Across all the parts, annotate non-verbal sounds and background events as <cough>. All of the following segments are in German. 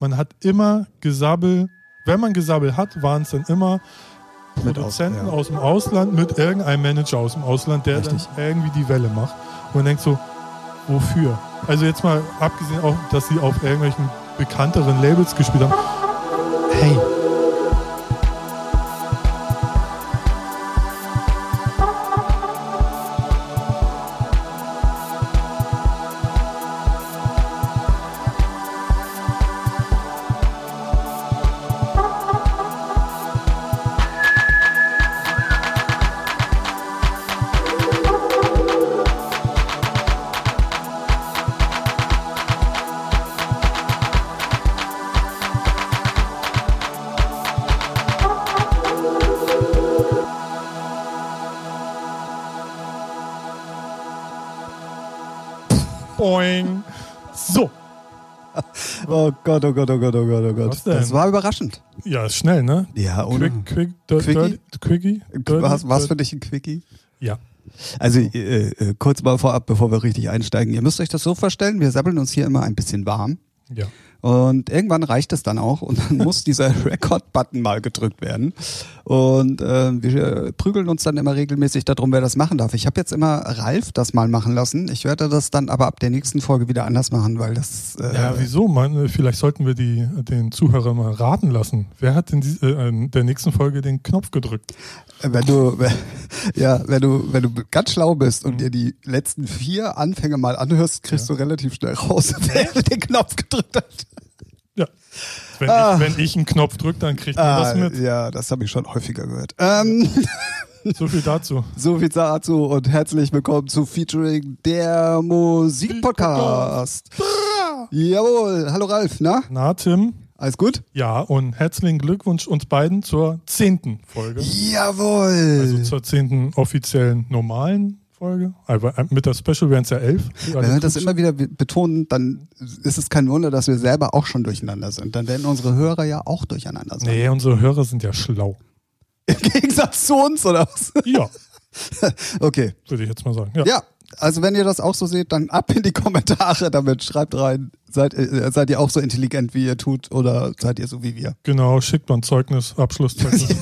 man hat immer Gesabbel, wenn man Gesabbel hat, waren es dann immer Produzenten aus- ja. aus dem Ausland mit irgendeinem Manager aus dem Ausland, der Richtig. dann irgendwie die Welle macht. Und man denkt so, wofür? Also jetzt mal abgesehen auch, dass sie auf irgendwelchen bekannteren Labels gespielt haben. Gott, oh Gott, oh Gott, oh Gott, oh Gott. Das war überraschend. ja, ist schnell, ne? Ja, ohne. Quick, quick, Quickie? quickie? Dirty, Was, was für dich ein Quickie? Ja. Also äh, äh, kurz mal vorab, bevor wir richtig einsteigen. Ihr müsst euch das so vorstellen, wir sabbeln uns hier immer ein bisschen warm. Ja. Und irgendwann reicht es dann auch und dann <laughs> muss dieser Record-Button mal gedrückt werden. Und äh, wir prügeln uns dann immer regelmäßig darum, wer das machen darf. Ich habe jetzt immer Ralf das mal machen lassen. Ich werde das dann aber ab der nächsten Folge wieder anders machen, weil das... Äh, Ja, wieso? Man, vielleicht sollten wir die, den Zuhörern mal raten lassen. Wer hat in, die, äh, in der nächsten Folge den Knopf gedrückt? Wenn du, <laughs> ja, wenn du, wenn du ganz schlau bist und dir die letzten vier Anfänge mal anhörst, kriegst du relativ schnell raus, <laughs> wer den Knopf gedrückt hat. Wenn, Ah. ich, wenn ich einen Knopf drücke, dann kriegt man das mit. ja, das habe ich schon häufiger gehört. Ähm, So viel dazu. <laughs> so viel dazu und herzlich willkommen zu Featuring der Musikpodcast. Jawohl, hallo Ralf, na? Na, Tim? Alles gut? Ja, und herzlichen Glückwunsch uns beiden zur zehnten Folge. Jawohl. Also zur zehnten offiziellen normalen Folge. Aber äh, mit der Special wären es ja elf. Wenn wir das immer wieder betonen, dann ist es kein Wunder, dass wir selber auch schon durcheinander sind. Dann werden unsere Hörer ja auch durcheinander sein. Nee, unsere Hörer sind ja schlau. <laughs> Im Gegensatz zu uns, oder was? Ja, <laughs> Okay. würde ich jetzt mal sagen. Ja. Ja, also wenn ihr das auch so seht, dann ab in die Kommentare damit. Schreibt rein, seid, äh, seid ihr auch so intelligent, wie ihr tut, oder seid ihr so wie wir? Genau, schickt man Zeugnis, Abschlusszeugnis. <laughs>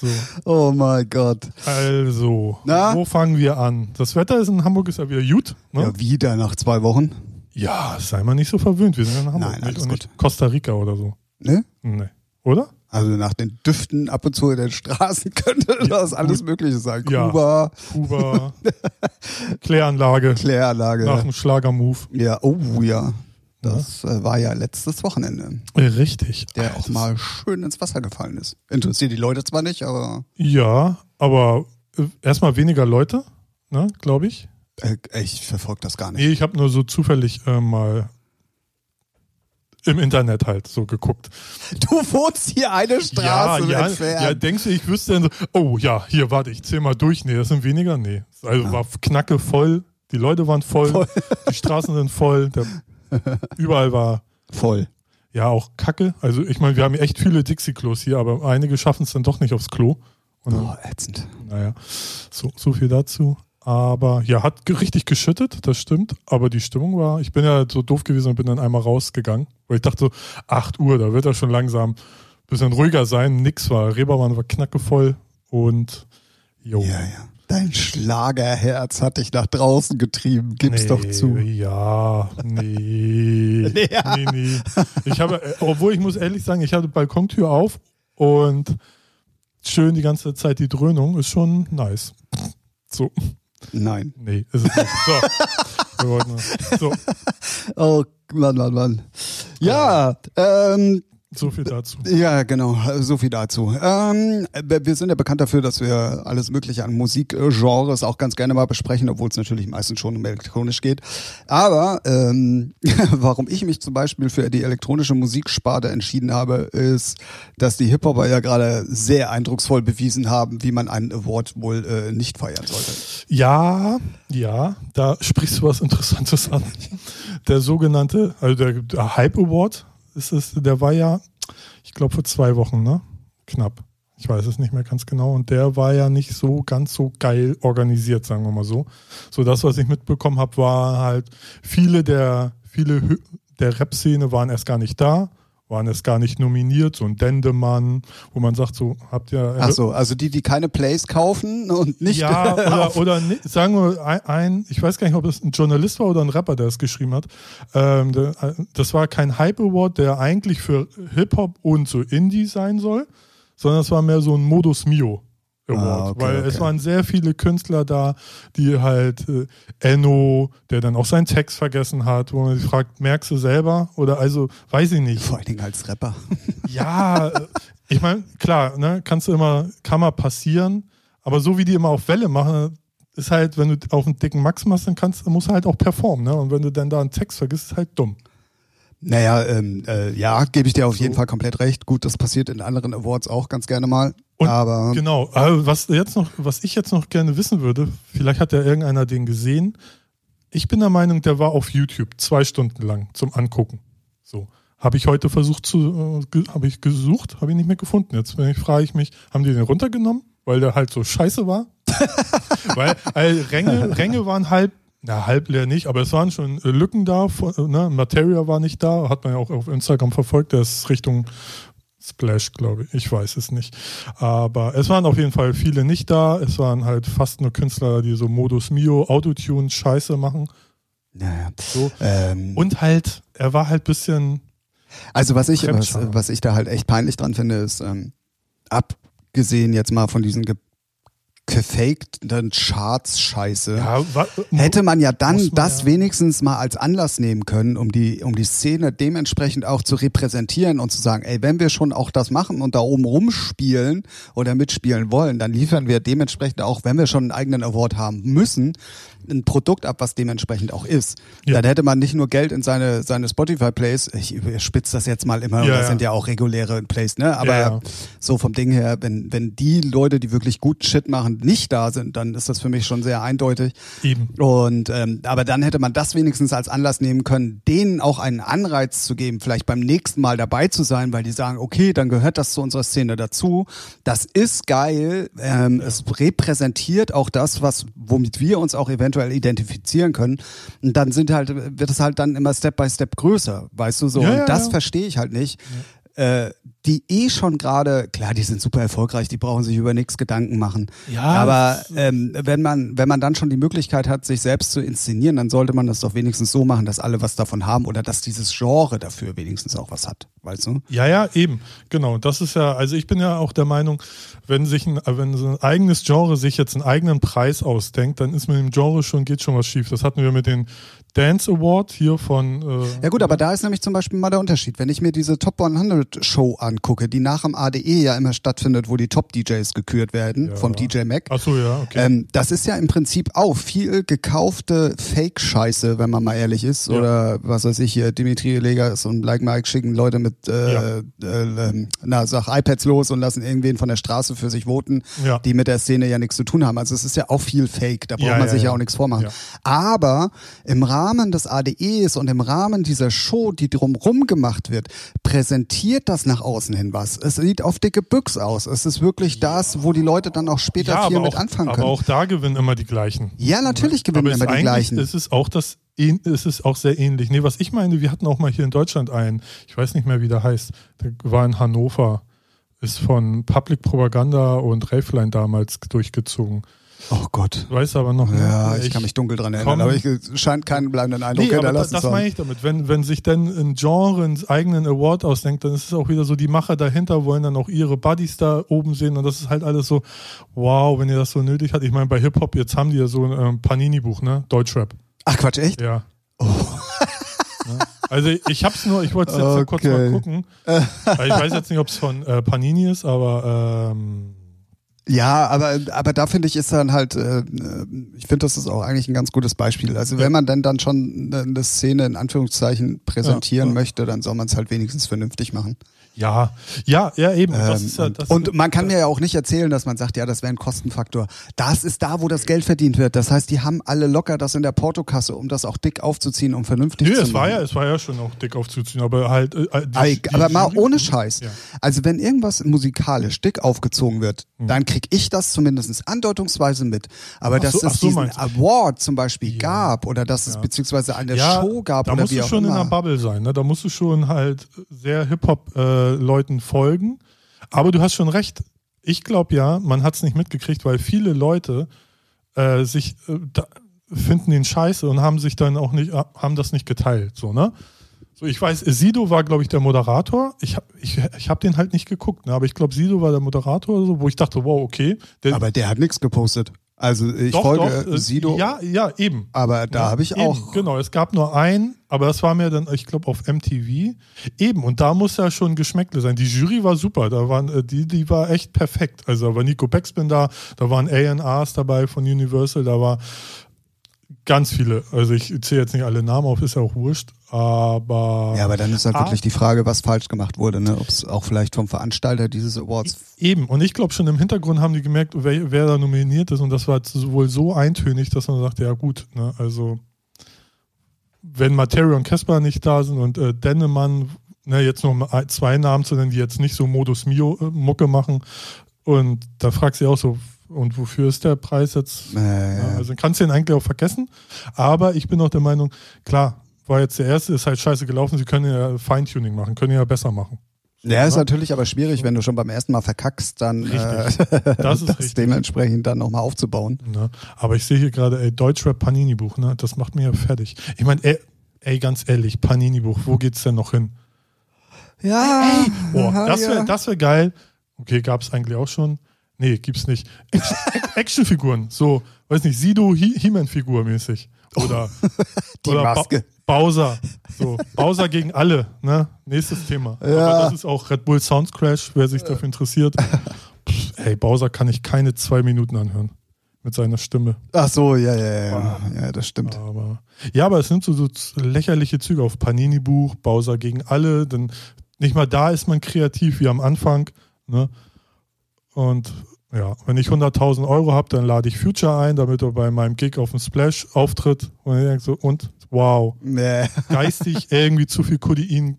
so, Oh mein Gott. also, Na? wo fangen wir an? Das Wetter ist in Hamburg ist ja wieder gut. Ne? Ja, wieder nach zwei Wochen. Ja, sei mal nicht so verwöhnt. Wir sind ja in Hamburg. Nein, alles Und nicht gut. Costa Rica oder so. Ne? Nee. Oder? Also nach den Düften ab und zu in den Straßen <laughs> könnte das alles Mögliche sein. Ja. Kuba, Kuba, <laughs> Kläranlage Kläranlage. nach dem Schlagermove. Ja, oh ja. Das äh, war ja letztes Wochenende, Richtig. der auch mal schön ins Wasser gefallen ist. Interessiert die Leute zwar nicht, aber Ja, aber äh, erstmal weniger Leute, ne, glaube ich. äh, ich verfolge das gar nicht. Nee, ich habe nur so zufällig äh, mal im Internet halt so geguckt. Du wohnst hier eine Ja, Straße ja, entfernt. ja, denkst du, ich wüsste dann so, oh ja, hier, warte, ich zähl mal durch. Nee, das sind weniger. Nee. Also war knacke voll, die Leute waren voll, Voll. die Straßen sind voll, der, <laughs> <laughs> überall war Voll. ja auch Kacke. Also ich meine, wir haben echt viele Dixie-Klos hier, aber einige schaffen es dann doch nicht aufs Klo. Und Oh, ätzend. Naja, so, so viel dazu. Aber ja, hat richtig geschüttet, das stimmt. Aber die Stimmung war, ich bin ja so doof gewesen und bin dann einmal rausgegangen, weil ich dachte so, 8 Uhr, da wird er schon langsam ein bisschen ruhiger sein. Nix war, Reeperbahn war knackevoll und jo. Ja, ja. Dein Schlagerherz hat dich nach draußen getrieben. Gib's nee, doch zu. Ja, <laughs> nee. Ja. Nee, nee. Ich habe, äh, obwohl ich muss ehrlich sagen, ich hatte Balkontür auf und schön die ganze Zeit die Dröhnung ist schon nice. So. Nein. Nee, ist es nicht. So. So, <laughs> Oh, Mann, Mann, Mann. Ja, ähm, so viel dazu. <laughs> ja, genau, so viel dazu. Ähm, wir sind ja bekannt dafür, dass wir alles Mögliche an Musikgenres auch ganz gerne mal besprechen, obwohl es natürlich meistens schon um elektronisch geht. Aber ähm, <laughs> warum ich mich zum Beispiel für die elektronische Musiksparte entschieden habe, ist, dass die Hip-Hopper ja gerade sehr eindrucksvoll bewiesen haben, wie man einen Award wohl äh, nicht feiern sollte. Ja, ja, da sprichst du was Interessantes an. Der sogenannte, also der, der Hype Award ist es, der war ja, ich glaube vor zwei Wochen, ne? Knapp. Ich weiß es nicht mehr ganz genau. Und der war ja nicht so ganz so geil organisiert, sagen wir mal so. So das, was ich mitbekommen habe, war halt viele der, viele der Rap-Szene waren erst gar nicht da, waren erst gar nicht nominiert, so ein Dendemann, wo man sagt, so habt ihr. Ach so, also die, die keine Plays kaufen und nicht. Ja, <laughs> oder, oder sagen wir ein, ein, ich weiß gar nicht, ob es ein Journalist war oder ein Rapper, der es geschrieben hat. Ähm, äh, das war kein Hype Award, der eigentlich für Hip-Hop und so Indie sein soll, sondern es war mehr so ein Modus Mio. Award, Ah, okay, weil okay. es waren sehr viele Künstler da, die halt äh, Enno, der dann auch seinen Text vergessen hat, wo man sich fragt, merkst du selber? Oder also, weiß ich nicht. Vor allen Dingen als Rapper. <laughs> Ja, äh, ich meine, klar, ne, kannst du immer, kann mal passieren, aber so wie die immer auf Welle machen, ist halt, wenn du auf einen dicken Max machst, dann kannst, musst du halt auch performen, ne? Und wenn du dann da einen Text vergisst, ist halt dumm. Naja, ähm, äh, ja, gebe ich dir auf So. jeden Fall komplett recht. Gut, das passiert in anderen Awards auch ganz gerne mal. Und aber Genau. Aber was jetzt noch, was ich jetzt noch gerne wissen würde, vielleicht hat ja irgendeiner den gesehen. Ich bin der Meinung, der war auf YouTube zwei Stunden lang zum Angucken. So. Habe ich heute versucht zu, äh, habe ich gesucht, habe ich nicht mehr gefunden. Jetzt frage ich mich, haben die den runtergenommen, weil der halt so scheiße war? <laughs> weil, weil Ränge, Ränge waren halb, na halb leer nicht, aber es waren schon äh, Lücken da. äh, Ne? Materia war nicht da, hat man ja auch auf Instagram verfolgt. Der ist Richtung Splash, glaube ich. Ich weiß es nicht. Aber es waren auf jeden Fall viele nicht da. Es waren halt fast nur Künstler, die so Modus Mio, Autotune, Scheiße machen. naja. So. Ähm, Und halt, er war halt bisschen. Also was ich, was, was ich da halt echt peinlich dran finde, ist, ähm, abgesehen jetzt mal von diesen gefakten Charts-Scheiße, Ja, hätte man ja dann man das ja- wenigstens mal als Anlass nehmen können, um die, um die Szene dementsprechend auch zu repräsentieren und zu sagen, ey, wenn wir schon auch das machen und da oben rumspielen oder mitspielen wollen, dann liefern wir dementsprechend auch, wenn wir schon einen eigenen Award haben müssen, ein Produkt ab, was dementsprechend auch ist. Ja. Dann hätte man nicht nur Geld in seine, seine Spotify-Plays, ich spitze das jetzt mal immer, Ja, das ja. sind ja auch reguläre Plays, ne? Aber so vom Ding her, wenn, wenn die Leute, die wirklich gut Shit machen, nicht da sind, dann ist das für mich schon sehr eindeutig. eben. Und ähm, aber dann hätte man das wenigstens als Anlass nehmen können, denen auch einen Anreiz zu geben, vielleicht beim nächsten Mal dabei zu sein, weil die sagen, okay, dann gehört das zu unserer Szene dazu. Das ist geil. Ähm, Es repräsentiert auch das, was womit wir uns auch eventuell identifizieren können. Und dann sind halt wird es halt dann immer Step by Step größer, weißt du so. Ja, Und ja, das ja. verstehe ich halt nicht. Äh, die eh schon gerade, klar, die sind super erfolgreich, die brauchen sich über nichts Gedanken machen. Ja, Aber ähm, wenn man, wenn man dann schon die Möglichkeit hat, sich selbst zu inszenieren, dann sollte man das doch wenigstens so machen, dass alle was davon haben oder dass dieses Genre dafür wenigstens auch was hat, weißt du? Ja, ja, eben. Genau. Das ist ja, also ich bin ja auch der Meinung, wenn sich ein, wenn so ein eigenes Genre sich jetzt einen eigenen Preis ausdenkt, dann ist mit dem Genre schon, geht schon was schief. Das hatten wir mit den Dance Award hier von. Äh, Ja gut, aber da ist nämlich zum Beispiel mal der Unterschied. Wenn ich mir diese Top 100 Show angucke, die nach dem ADE ja immer stattfindet, wo die Top-DJs gekürt werden Ja. vom DJ Mac, Ach so, ja, okay. Ähm, das ist ja im Prinzip auch viel gekaufte Fake-Scheiße, wenn man mal ehrlich ist. Ja. Oder was weiß ich hier, Dimitri Legas und Like Mike schicken Leute mit, äh, äh, ähm, na, sag iPads los und lassen irgendwen von der Straße für sich voten, die mit der Szene ja nichts zu tun haben. Also es ist ja auch viel Fake, da braucht man sich ja, auch nichts vormachen. Aber im Rahmen des ADEs und im Rahmen dieser Show, die drumrum gemacht wird, präsentiert das nach außen hin was. Es sieht auf dicke Büchs aus. Es ist wirklich das, wo die Leute dann auch später ja, viel aber mit auch, anfangen aber können. auch da gewinnen immer die gleichen. Ja, natürlich gewinnen aber immer ist die gleichen. Es ist auch das, es ist auch sehr ähnlich. Nee, was ich meine, wir hatten auch mal hier in Deutschland einen, ich weiß nicht mehr, wie der heißt, der war in Hannover, ist von Public Propaganda und Raveline damals durchgezogen. Oh Gott. Weiß aber noch. Ja, ne? ich kann mich dunkel dran komm- erinnern, aber ich es scheint keinen bleibenden Eindruck. Nee, aber hinterlassen das zu haben. meine ich damit. Wenn, wenn sich dann ein Genre einen eigenen Award ausdenkt, dann ist es auch wieder so, die Macher dahinter wollen dann auch ihre Buddies da oben sehen und das ist halt alles so, wow, wenn ihr das so nötig habt. Ich meine, bei Hip-Hop, jetzt haben die ja so ein ähm, Panini-Buch, ne? Deutschrap. Ach Quatsch, echt? Ja. Ne? Also ich hab's nur, ich wollte es jetzt kurz mal Okay. gucken. Ich weiß jetzt nicht, ob es von äh, Panini ist, aber ähm, Ja, aber, aber da finde ich ist dann halt, äh, ich finde, das ist auch eigentlich ein ganz gutes Beispiel. Also wenn man denn dann schon eine Szene in Anführungszeichen präsentieren Ja, ja. möchte, dann soll man es halt wenigstens vernünftig machen. Ja, ja, ja eben. Ähm, ja, und, und man kann mir ja auch nicht erzählen, dass man sagt, ja, das wäre ein Kostenfaktor. Das ist da, wo das Geld verdient wird. Das heißt, die haben alle locker das in der Portokasse, um das auch dick aufzuziehen, um vernünftig Nö, zu es machen. war ja, es war ja schon auch dick aufzuziehen, aber halt. Äh, die, Ey, die aber mal Jury- ohne Scheiß. Ja. Also wenn irgendwas musikalisch dick aufgezogen wird, Mhm. dann kriege krieg ich das zumindest andeutungsweise mit. Aber Ach dass so- es so diesen du. Award zum Beispiel Ja. gab oder dass es beziehungsweise eine Show gab da oder musst wie du auch schon in immer. einer Bubble sein. Ne? Da musst du schon halt sehr Hip-Hop-Leuten folgen. Aber du hast schon recht. Ich glaube ja, man hat es nicht mitgekriegt, weil viele Leute äh, sich äh, da, finden den Scheiße und haben sich dann auch nicht, haben das nicht geteilt. So, ne? So, ich weiß, Sido war, glaube ich, der Moderator. Ich habe ich, ich hab den halt nicht geguckt, ne? aber ich glaube, Sido war der Moderator oder so, wo ich dachte, wow, okay. Der, Aber der hat nichts gepostet. Also ich doch, folge doch, Sido, Ja, ja, eben. aber da Ja, habe ich eben, auch. Genau, es gab nur einen, aber das war mir dann, ich glaube, auf MTV. Eben, und da muss ja schon Geschmäckle sein. Die Jury war super, da waren, äh, die, die war echt perfekt. Also da war Nico Beckspin da, da waren A&Rs dabei von Universal, da war ganz viele. Also ich zähle jetzt nicht alle Namen auf, ist ja auch wurscht, aber. Ja, aber dann ist halt Ah. wirklich die Frage, was falsch gemacht wurde, ne? Ob es auch vielleicht vom Veranstalter dieses Awards. Eben, und ich glaube schon im Hintergrund haben die gemerkt, wer, wer da nominiert ist und das war jetzt wohl so eintönig, dass man sagt, ja gut, ne, also wenn Materia und Casper nicht da sind und äh, Dennemann, ne, jetzt noch mal ein- zwei Namen zu nennen, die jetzt nicht so Modus Mio äh, Mucke machen und da fragst du auch so, und wofür ist der Preis jetzt? Äh, Ja, also kannst du ihn eigentlich auch vergessen, aber ich bin auch der Meinung, klar, war jetzt der erste, ist halt scheiße gelaufen, sie können ja Feintuning machen, können ja besser machen. ja, ist natürlich aber schwierig, wenn du schon beim ersten Mal verkackst, dann Richtig. äh, <laughs> Das ist das richtig. dementsprechend dann nochmal aufzubauen. Ne? Aber ich sehe hier gerade, ey, Deutschrap Panini-Buch, ne? Das macht mir ja fertig. Ich meine, ey, ey, ganz ehrlich, Panini-Buch, wo geht's denn noch hin? Ja, Boah, ja, das wäre ja. das wär geil. Okay, gab's eigentlich auch schon. Nee, gibt's nicht. Action- <laughs> Actionfiguren, so, weiß nicht, Sido He- He-Man-Figur mäßig. Oder, <laughs> Die oder Maske. Bowser. So, Bowser gegen alle, ne? Nächstes Thema. Ja. Aber das ist auch Red Bull Sounds Crash, wer sich dafür interessiert. Pff, ey, Bowser kann ich keine zwei Minuten anhören. Mit seiner Stimme. Ach so, ja, ja, ja, ja, das stimmt. Aber, ja, aber es nimmt so, so lächerliche Züge auf. Panini-Buch, Bowser gegen alle. Denn nicht mal da ist man kreativ wie am Anfang. Ne? Und ja, wenn ich 100.000 Euro habe, dann lade ich Future ein, damit er bei meinem Gig auf dem Splash auftritt. Und ich denke so, und wow, Nee. geistig <laughs> irgendwie zu viel Codein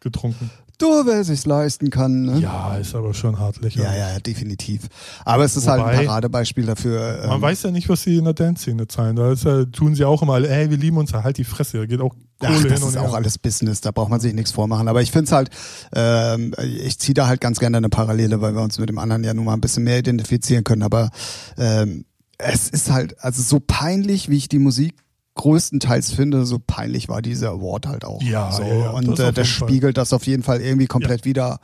getrunken. Du, wer sich's leisten kann, ne? Ja, ist aber schon hart Ja, lächerlich. ja, definitiv. Aber es ist halt ein Wobei- Paradebeispiel dafür. Man ähm, weiß ja nicht, was sie in der Dance-Szene zahlen. Da ja, tun sie auch immer ey, wir lieben uns, halt die Fresse. Da geht auch Kohle Ach, das ist her. auch alles Business, da braucht man sich nichts vormachen. Aber ich finde es halt, ähm, ich ziehe da halt ganz gerne eine Parallele, weil wir uns mit dem anderen ja nun mal ein bisschen mehr identifizieren können. Aber ähm, es ist halt, also so peinlich, wie ich die Musik größtenteils finde, so peinlich war dieser Award halt auch. Ja, so. ja, ja, Und das äh, das jeden Fall. spiegelt das auf jeden Fall irgendwie komplett wieder.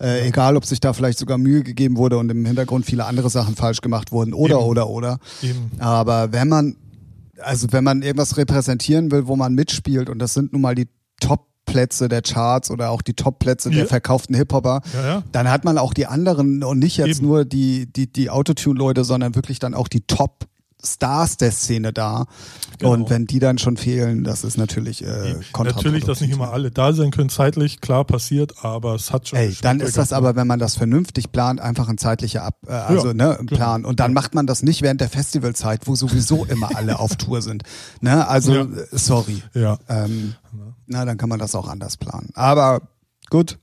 Äh, egal, ob sich da vielleicht sogar Mühe gegeben wurde und im Hintergrund viele andere Sachen falsch gemacht wurden oder, Eben. oder, oder. Eben. Aber wenn man, also wenn man irgendwas repräsentieren will, wo man mitspielt, und das sind nun mal die Top-Plätze der Charts oder auch die Top-Plätze der Ja. verkauften Hip-Hopper, Ja, ja. dann hat man auch die anderen und nicht jetzt Eben. nur die, die, die Autotune-Leute, sondern wirklich dann auch die Top- Stars der Szene da. Genau. Und wenn die dann schon fehlen, das ist natürlich äh, Natürlich, dass nicht immer alle da sein können, zeitlich, klar passiert, aber es hat schon. Ey, dann ist das aber, wenn man das vernünftig plant, einfach ein zeitlicher Ab, äh, also Ja, ne, ein. Plan. Und dann Ja. macht man das nicht während der Festivalzeit, wo sowieso immer alle <laughs> auf Tour sind. Ne, also Ja. äh, sorry. Ja. Ähm, na, dann kann man das auch anders planen. Aber gut,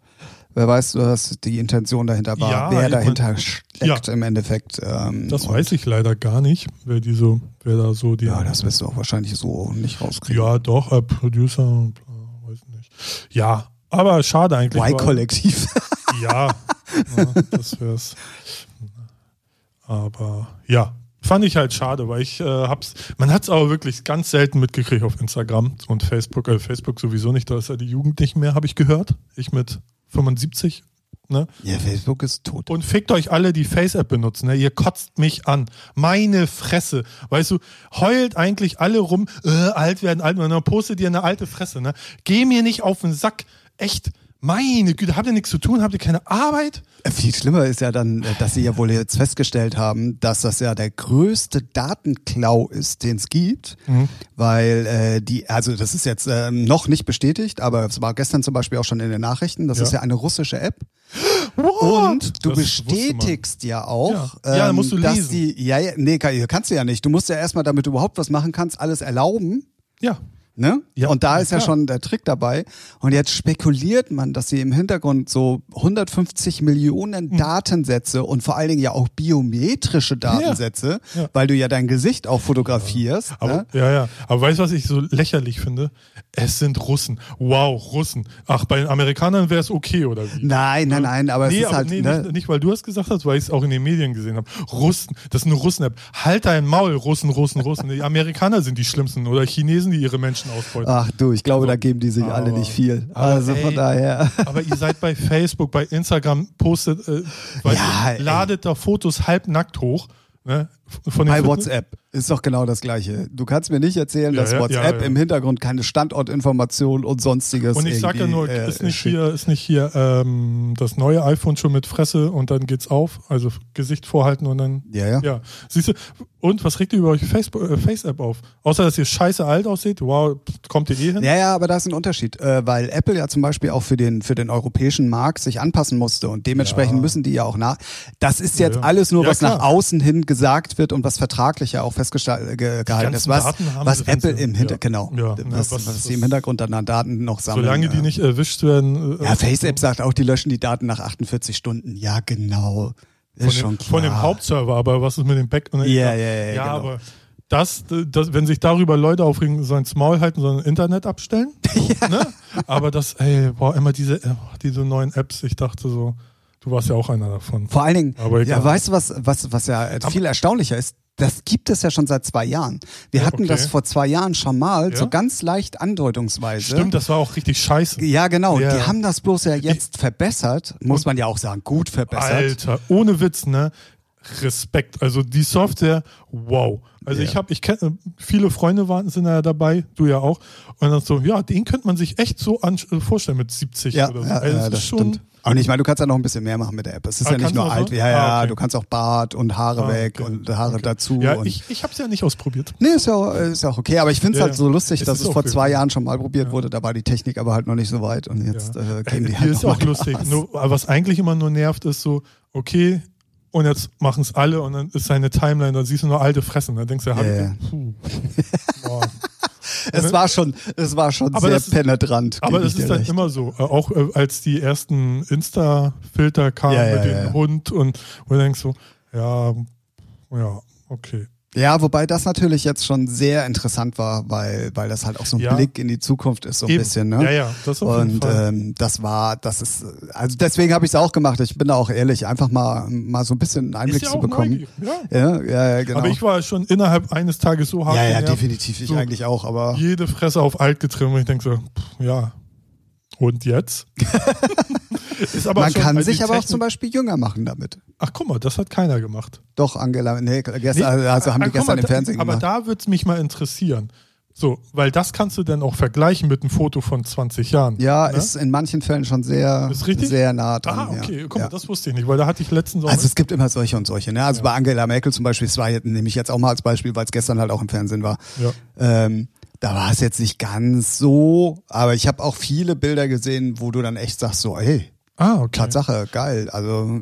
wer weiß, was die Intention dahinter war, Ja, wer dahinter mein- steckt im Endeffekt. Ähm, Das weiß ich leider gar nicht, wer die so, wer da so die. Ja, das wirst du auch wahrscheinlich so nicht rauskriegen. Ja, doch, äh, Producer, und bla, weiß nicht. Ja, aber schade eigentlich. Y-Kollektiv. Ja, <laughs> ja das wär's. Aber ja, fand ich halt schade, weil ich äh, hab's, man hat's aber wirklich ganz selten mitgekriegt auf Instagram und Facebook, äh, Facebook sowieso nicht, da ist ja die Jugend nicht mehr, habe ich gehört. Ich mit 75, ne? ja, Facebook ist tot. Und fickt euch alle, die Face-App benutzen. Ne? Ihr kotzt mich an. Meine Fresse. Weißt du, heult eigentlich alle rum, äh, alt werden, alt werden. Und dann postet ihr eine alte Fresse. Ne? Geh mir nicht auf den Sack. Echt. Meine Güte, habt ihr nichts zu tun? Habt ihr keine Arbeit? Viel schlimmer ist ja dann, äh, dass sie ja wohl jetzt festgestellt haben, dass das ja der größte Datenklau ist, den es gibt, Mhm. weil äh, die, also das ist jetzt ähm, noch nicht bestätigt, aber es war gestern zum Beispiel auch schon in den Nachrichten, das Ja. ist ja eine russische App What? und du Das bestätigst ja auch, Ja. Ja, dann musst du dass lesen. die, ja, ja, nee, kann- kannst du ja nicht, du musst ja erstmal, damit du überhaupt was machen kannst, alles erlauben Ja. Ne? Ja, und da ja, ist ja klar. schon der Trick dabei. Und jetzt spekuliert man, dass sie im Hintergrund so 150 Millionen Hm. Datensätze und vor allen Dingen ja auch biometrische Datensätze, Ja. weil du ja dein Gesicht auch fotografierst. Aber, ne? Ja, ja. Aber weißt du, was ich so lächerlich finde? Es sind Russen. Wow, Russen. Ach, bei den Amerikanern wäre es okay, oder wie? Nein, nein, nein, aber nee, es ist aber halt. nee, ne? nicht, nicht, weil du es gesagt hast, weil ich es auch in den Medien gesehen habe. Russen, das ist eine Russen-App. Halt dein Maul, Russen, Russen, Russen. Die Amerikaner sind die schlimmsten oder Chinesen, die ihre Menschen ausbeuten. Ach du, ich glaube, da geben die sich Aber- alle nicht viel. aber Also von ey, daher. Aber ihr seid bei Facebook, bei Instagram, postet, äh, Ja, ey. ladet da Fotos halbnackt hoch. Ne? Bei WhatsApp ist doch genau das Gleiche. Du kannst mir nicht erzählen, Ja, dass ja, WhatsApp ja, im Hintergrund keine Standortinformation und sonstiges Und ich sag ja nur, äh, ist nicht hier, ist nicht hier ähm, das neue iPhone schon mit Fresse und dann geht's auf, also Gesicht vorhalten und dann. Ja, ja. Ja. Siehst du, und was regt ihr über euch Facebook, äh, Face-App auf? Außer dass ihr scheiße alt aussieht, wow, kommt ihr eh hin? Ja, ja, aber da ist ein Unterschied, äh, weil Apple ja zum Beispiel auch für den, für den europäischen Markt sich anpassen musste und dementsprechend müssen die ja auch nach. Das ist jetzt alles nur, was nach außen hin gesagt wird und was vertraglich ja auch festgehalten ganzen ist, was, was Apple im Hinter, ja. genau, Ja, was, ja, was, was- sie im Hintergrund dann an Daten noch sammeln. Solange die ja. nicht erwischt werden. äh, Ja, FaceApp sagt auch, die löschen die Daten nach 48 Stunden. Ja, genau. Ist von, schon dem, klar. von dem Hauptserver, aber was ist mit dem Back? Ja, ja, ja, ja, genau. aber das, das, wenn sich darüber Leute aufregen, sollen ins Maul halten, sondern Internet abstellen. <laughs> ne? Aber das, ey, boah, immer diese, äh, diese neuen Apps, ich dachte so, du warst ja auch einer davon. Vor allen Dingen, Aber egal. ja, weißt du, was, was, was ja viel erstaunlicher ist? Das gibt es ja schon seit zwei Jahren. Wir Ja, hatten okay. das vor zwei Jahren schon mal, Ja? so ganz leicht andeutungsweise. Stimmt, das war auch richtig scheiße. Ja, genau. Ja. Die haben das bloß ja jetzt verbessert, muss man ja auch sagen, gut verbessert. Alter, ohne Witz, ne? Respekt. Also die Software, wow. Also ich habe, ich kenne viele Freunde waren sind ja dabei, du ja auch. Und dann so, ja, den könnte man sich echt so an, äh, vorstellen mit 70 Ja, oder so. ja, Also ja ist das schon, stimmt. Und ich meine, du kannst ja noch ein bisschen mehr machen mit der App. Es ist Ah, ja nicht nur alt. so? Ja, ja, Ah, okay. du kannst auch Bart und Haare Ah, weg okay. und Haare Okay. dazu. Ja, ich, ich habe es ja nicht ausprobiert. Nee, ist ja, auch- ist ja auch okay, aber ich finde es Ja, halt ja. so lustig, Es dass ist es vor wirklich- zwei Jahren schon mal probiert wurde, da war die Technik aber halt noch nicht so weit und jetzt Ja. äh, geben die Hier halt ist noch auch lustig. Nur, was eigentlich immer nur nervt, ist so, okay, und jetzt machen es alle und dann ist seine Timeline, da siehst du nur alte Fressen. Da denkst du, ja, Ja, ja. puh. Boah. <laughs> Es war schon, es war schon Aber sehr ist- penetrant. Aber das dir ist dann immer so. Äh, Auch äh, als die ersten Insta-Filter kamen Ja, ja, mit dem ja. Hund und wo du denkst so, ja, ja, okay. Ja, wobei das natürlich jetzt schon sehr interessant war, weil, weil das halt auch so ein Ja. Blick in die Zukunft ist, so ein Eben. bisschen, ne? Ja, ja, das auf jeden Und Fall. ähm, das war, das ist, also deswegen habe ich es auch gemacht. Ich bin da auch ehrlich, einfach mal, mal so ein bisschen einen Einblick ja zu bekommen. Ja. Ja, ja, ja, genau. Aber ich war schon innerhalb eines Tages so hart ja, ja, genervt, definitiv. Ich So eigentlich auch, aber. jede Fresse auf alt getrimmt und ich denke so, pff, ja, und jetzt? <laughs> ist aber Man kann sich aber auch zum Beispiel jünger machen damit. Ach guck mal, das hat keiner gemacht. Doch, Angela, nee, gestern, Nee, also haben ah, die guck gestern mal, im Fernsehen da, Aber gemacht. da würde es mich mal interessieren. So, weil das kannst du dann auch vergleichen mit einem Foto von 20 Jahren. ja, ne? ist in manchen Fällen schon sehr, sehr nah dran. Ah, okay, ja. guck mal, ja. das wusste ich nicht, weil da hatte ich letztens auch. Also es gibt immer solche und solche. Ne? Also bei Angela Merkel zum Beispiel, das war jetzt, nehme ich jetzt auch mal als Beispiel, weil es gestern halt auch im Fernsehen war. ja. Ähm, da war es jetzt nicht ganz so, aber ich habe auch viele Bilder gesehen, wo du dann echt sagst, so, ey, Ah, okay. Tatsache, geil. Also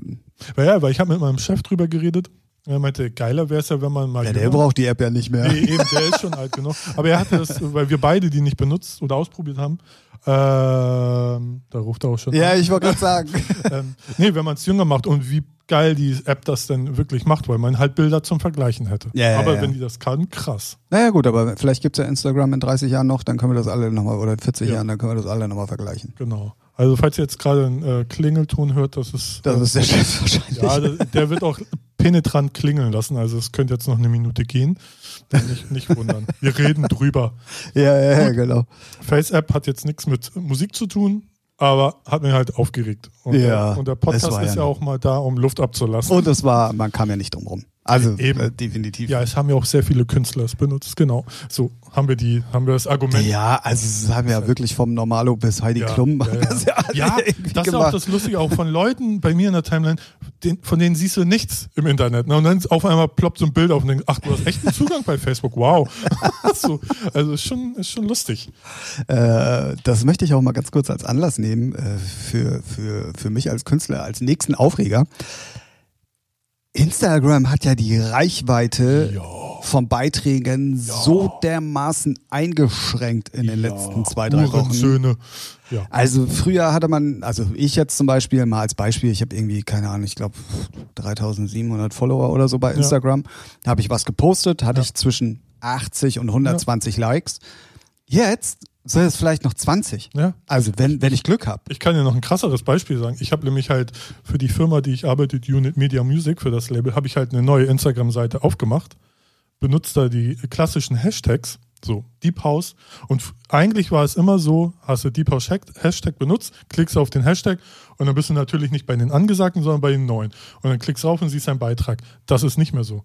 Ja, weil ich habe mit meinem Chef drüber geredet. Er meinte, geiler wäre es ja, wenn man mal. ja, der braucht die App ja nicht mehr. Nee, eben, der ist schon alt genug. Aber er hatte das, weil wir beide die nicht benutzt oder ausprobiert haben. Ähm, da ruft er auch schon Ja, an. ich wollte gerade sagen. <laughs> ähm, nee, wenn man es jünger macht und wie geil die App das denn wirklich macht, weil man halt Bilder zum Vergleichen hätte. Ja, ja, Aber ja. wenn die das kann, krass. Naja gut, aber vielleicht gibt's ja Instagram in 30 Jahren noch, dann können wir das alle nochmal, oder in 40 Ja. Jahren, dann können wir das alle nochmal vergleichen. Genau. Also falls ihr jetzt gerade einen äh, Klingelton hört, das ist. Das äh, ist der Chef wahrscheinlich. Ja, der, der wird auch penetrant klingeln lassen. Also es könnte jetzt noch eine Minute gehen. Nicht, nicht wundern. Wir reden drüber. <laughs> ja, ja, ja, genau. Face-App hat jetzt nichts mit Musik zu tun, aber hat mich halt aufgeregt. Und, Ja, der, und der Podcast war ist ja ja auch mal da, um Luft abzulassen. Und es war, man kam ja nicht drum rum. Also Eben. äh, definitiv. ja, es haben ja auch sehr viele Künstler es benutzt. Genau. So haben wir die, haben wir das Argument. Ja, also es haben ja wirklich vom Normalo bis Heidi Ja, Klum. ja, ja. <laughs> Das ja, Ja, das ist auch das Lustige, auch von Leuten bei mir in der Timeline, den, von denen siehst du nichts im Internet. Ne? Und dann auf einmal ploppt so ein Bild auf und denkst, ach, du hast echt einen Zugang bei Facebook, wow. <laughs> so, also ist schon, ist schon lustig. Äh, das möchte ich auch mal ganz kurz als Anlass nehmen äh, für, für, für mich als Künstler, als nächsten Aufreger. Instagram hat ja die Reichweite Ja. von Beiträgen so dermaßen eingeschränkt in den letzten zwei, drei Wochen. Ja. Also früher hatte man, also ich jetzt zum Beispiel mal als Beispiel, ich habe irgendwie, keine Ahnung, ich glaube 3700 Follower oder so bei Instagram, ja. habe ich was gepostet, hatte ja. ich zwischen 80 und 120 ja. Likes. Jetzt sind es vielleicht noch 20. Ja. Also wenn, wenn ich Glück habe. Ich kann dir noch ein krasseres Beispiel sagen. Ich habe nämlich halt für die Firma, die ich arbeite, Unit Media Music, für das Label, habe ich halt eine neue Instagram-Seite aufgemacht, benutzt da die klassischen Hashtags, so Deep House. Und eigentlich war es immer so, hast du Deep House Hashtag benutzt, klickst auf den Hashtag und dann bist du natürlich nicht bei den angesagten, sondern bei den neuen. Und dann klickst du auf und siehst einen Beitrag. Das ist nicht mehr so.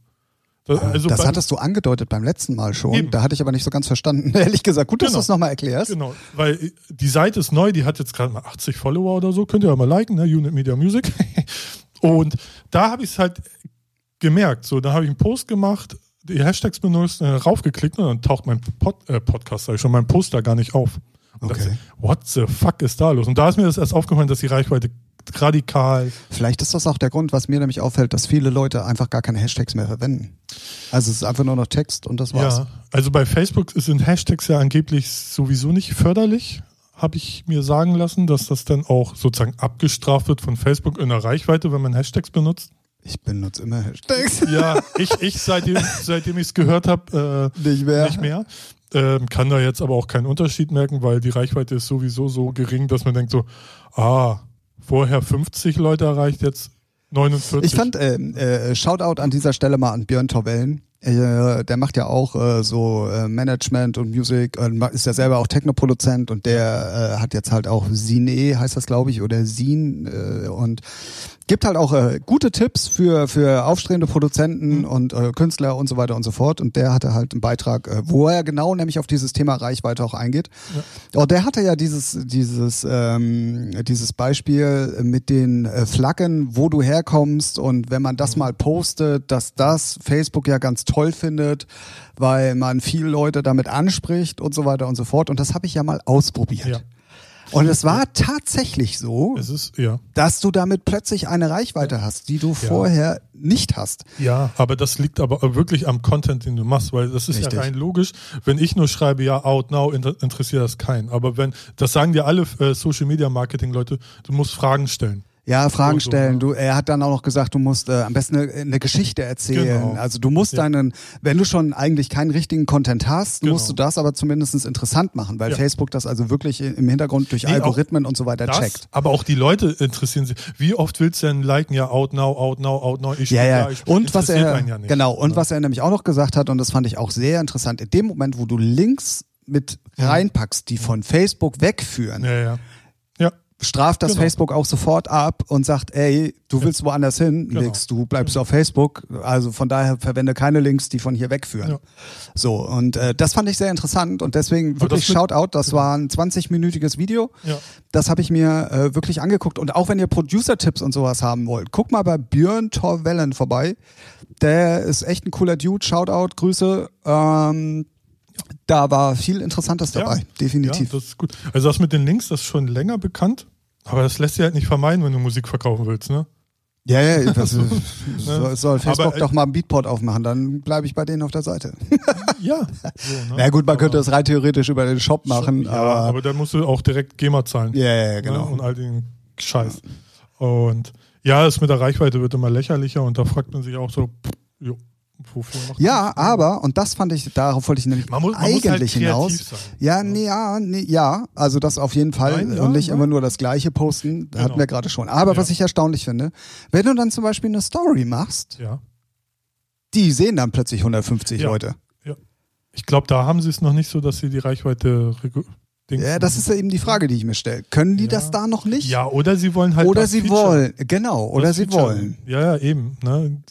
Das, also das hattest du angedeutet beim letzten Mal schon. Eben. Da hatte ich aber nicht so ganz verstanden. <laughs> Ehrlich gesagt, gut, dass genau. du es nochmal erklärst. Genau, weil die Seite ist neu, die hat jetzt gerade mal 80 Follower oder so. Könnt ihr ja mal liken, ne? Unit Media Music. <laughs> Und da habe ich es halt gemerkt. So, da habe ich einen Post gemacht, die Hashtags benutzt, äh, raufgeklickt und dann taucht mein Pod, äh, Podcast, sag ich schon, mein Poster gar nicht auf. Und okay. Das, what the fuck ist da los? Und da ist mir das erst aufgefallen, dass die Reichweite radikal. Vielleicht ist das auch der Grund, was mir nämlich auffällt, dass viele Leute einfach gar keine Hashtags mehr verwenden. Also es ist einfach nur noch Text und das war's. Ja, also bei Facebook sind Hashtags ja angeblich sowieso nicht förderlich. Habe ich mir sagen lassen, dass das dann auch sozusagen abgestraft wird von Facebook in der Reichweite, wenn man Hashtags benutzt. Ich benutze immer Hashtags. Ja, <laughs> ich, ich seitdem, seitdem ich es gehört habe, äh, nicht mehr. Nicht mehr. Ähm, kann da jetzt aber auch keinen Unterschied merken, weil die Reichweite ist sowieso so gering, dass man denkt so, ah, vorher 50 Leute erreicht, jetzt 49. Ich fand, äh, äh, Shoutout an dieser Stelle mal an Björn Torwellen. Äh, der macht ja auch äh, so äh, Management und Musik, ist ja selber auch Technoproduzent und der äh, hat jetzt halt auch Sine, heißt das glaube ich, oder Sin äh, und gibt halt auch äh, gute Tipps für, für aufstrebende Produzenten mhm. und äh, Künstler und so weiter und so fort. Und der hatte halt einen Beitrag, äh, wo er genau nämlich auf dieses Thema Reichweite auch eingeht. Ja. Und der hatte ja dieses, dieses, ähm, dieses Beispiel mit den äh, Flaggen, wo du herkommst und wenn man das mhm. mal postet, dass das Facebook ja ganz toll findet, weil man viele Leute damit anspricht und so weiter und so fort. Und das habe ich ja mal ausprobiert. Ja. Und es war tatsächlich so, ist, ja. dass du damit plötzlich eine Reichweite hast, die du ja. vorher nicht hast. Ja, aber das liegt aber wirklich am Content, den du machst, weil das ist Richtig. ja rein logisch. Wenn ich nur schreibe, ja, out now, interessiert das keinen. Aber wenn, das sagen dir alle äh, Social Media Marketing Leute, du musst Fragen stellen. Ja, Fragen so, stellen. Du, er hat dann auch noch gesagt, du musst äh, am besten eine, eine Geschichte erzählen. Genau. Also du musst ja. deinen, wenn du schon eigentlich keinen richtigen Content hast, genau. musst du das aber zumindest interessant machen, weil ja. Facebook das also wirklich im Hintergrund durch nee, Algorithmen und so weiter das, checkt. Aber auch die Leute interessieren sich. Wie oft willst du denn liken? Ja, out now, out now, out now. Ich ja, ja. Da, ich und was er, ja genau. Und was er nämlich auch noch gesagt hat, und das fand ich auch sehr interessant, in dem Moment, wo du Links mit reinpackst, die von Facebook wegführen, ja, ja straft das genau. Facebook auch sofort ab und sagt, ey, du willst ja. woanders hin, genau. legst du bleibst genau. auf Facebook. Also von daher verwende keine Links, die von hier wegführen. Ja. So, und äh, das fand ich sehr interessant und deswegen wirklich Shoutout, das genau. war ein 20-minütiges Video. Ja. Das habe ich mir äh, wirklich angeguckt. Und auch wenn ihr Producer-Tipps und sowas haben wollt, guck mal bei Björn Torwellen vorbei. Der ist echt ein cooler Dude. Shoutout, Grüße. Ähm, da war viel Interessantes dabei, ja, definitiv. Ja, das ist gut. Also das mit den Links, das ist schon länger bekannt. Aber das lässt sich halt nicht vermeiden, wenn du Musik verkaufen willst, ne? Ja, ja, <laughs> das ne? soll, soll Facebook aber, doch mal einen Beatport aufmachen, dann bleibe ich bei denen auf der Seite. <laughs> ja. <laughs> So, ne? Ja gut, man aber, könnte das rein theoretisch über den Shop machen. Ja, aber, aber dann musst du auch direkt GEMA zahlen. Ja, ja, ne? genau. Ne? Und all den Scheiß. Ja. Und ja, das mit der Reichweite wird immer lächerlicher und da fragt man sich auch so, pff, jo, ja, aber, und das fand ich, darauf wollte ich nämlich man muss, man eigentlich halt hinaus. Sein. Ja, nee, ja, nee, ja, also das auf jeden Fall Nein, ja, und nicht ja. immer nur das gleiche posten, genau. hatten wir gerade schon. Aber ja. was ich erstaunlich finde, wenn du dann zum Beispiel eine Story machst, die sehen dann plötzlich 150 Leute. Ja. Ich glaube, da haben sie es noch nicht so, dass sie die Reichweite ja, das ist ja eben die Frage, die ich mir stelle. Können die ja. das da noch nicht? Ja, oder sie wollen halt. Oder sie Feature. wollen, genau, oder sie Feature. wollen. Ja, ja, eben. Ne?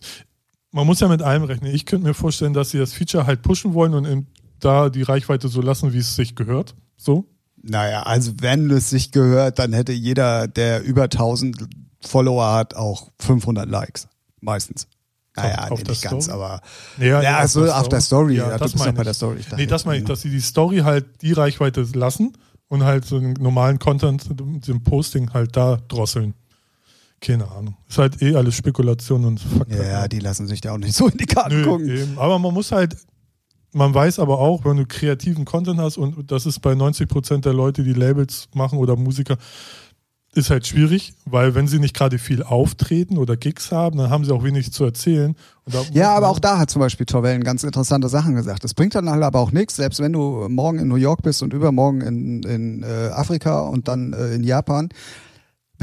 Man muss ja mit allem rechnen. Ich könnte mir vorstellen, dass sie das Feature halt pushen wollen und da die Reichweite so lassen, wie es sich gehört. So. Naja, also wenn es sich gehört, dann hätte jeder, der über 1000 Follower hat, auch 500 Likes. Meistens. Naja, auf, nee, nicht ganz, aber ja, ja, also auf der Story. Ja, ja das meine ich. bei der Story. Ich nee, das meine ich, dass sie die Story halt die Reichweite lassen und halt so den normalen Content, den Posting halt da drosseln. Keine Ahnung. Ist halt eh alles Spekulation und fuck. Ja, die lassen sich da auch nicht so in die Karten Nö, gucken. eben. Aber man muss halt, man weiß aber auch, wenn du kreativen Content hast und das ist bei 90 Prozent der Leute, die Labels machen oder Musiker, ist halt schwierig, weil wenn sie nicht gerade viel auftreten oder Gigs haben, dann haben sie auch wenig zu erzählen. Ja, aber auch da hat zum Beispiel Torwellen ganz interessante Sachen gesagt. Das bringt dann halt aber auch nichts, selbst wenn du morgen in New York bist und übermorgen in, in äh, Afrika und dann äh, in Japan.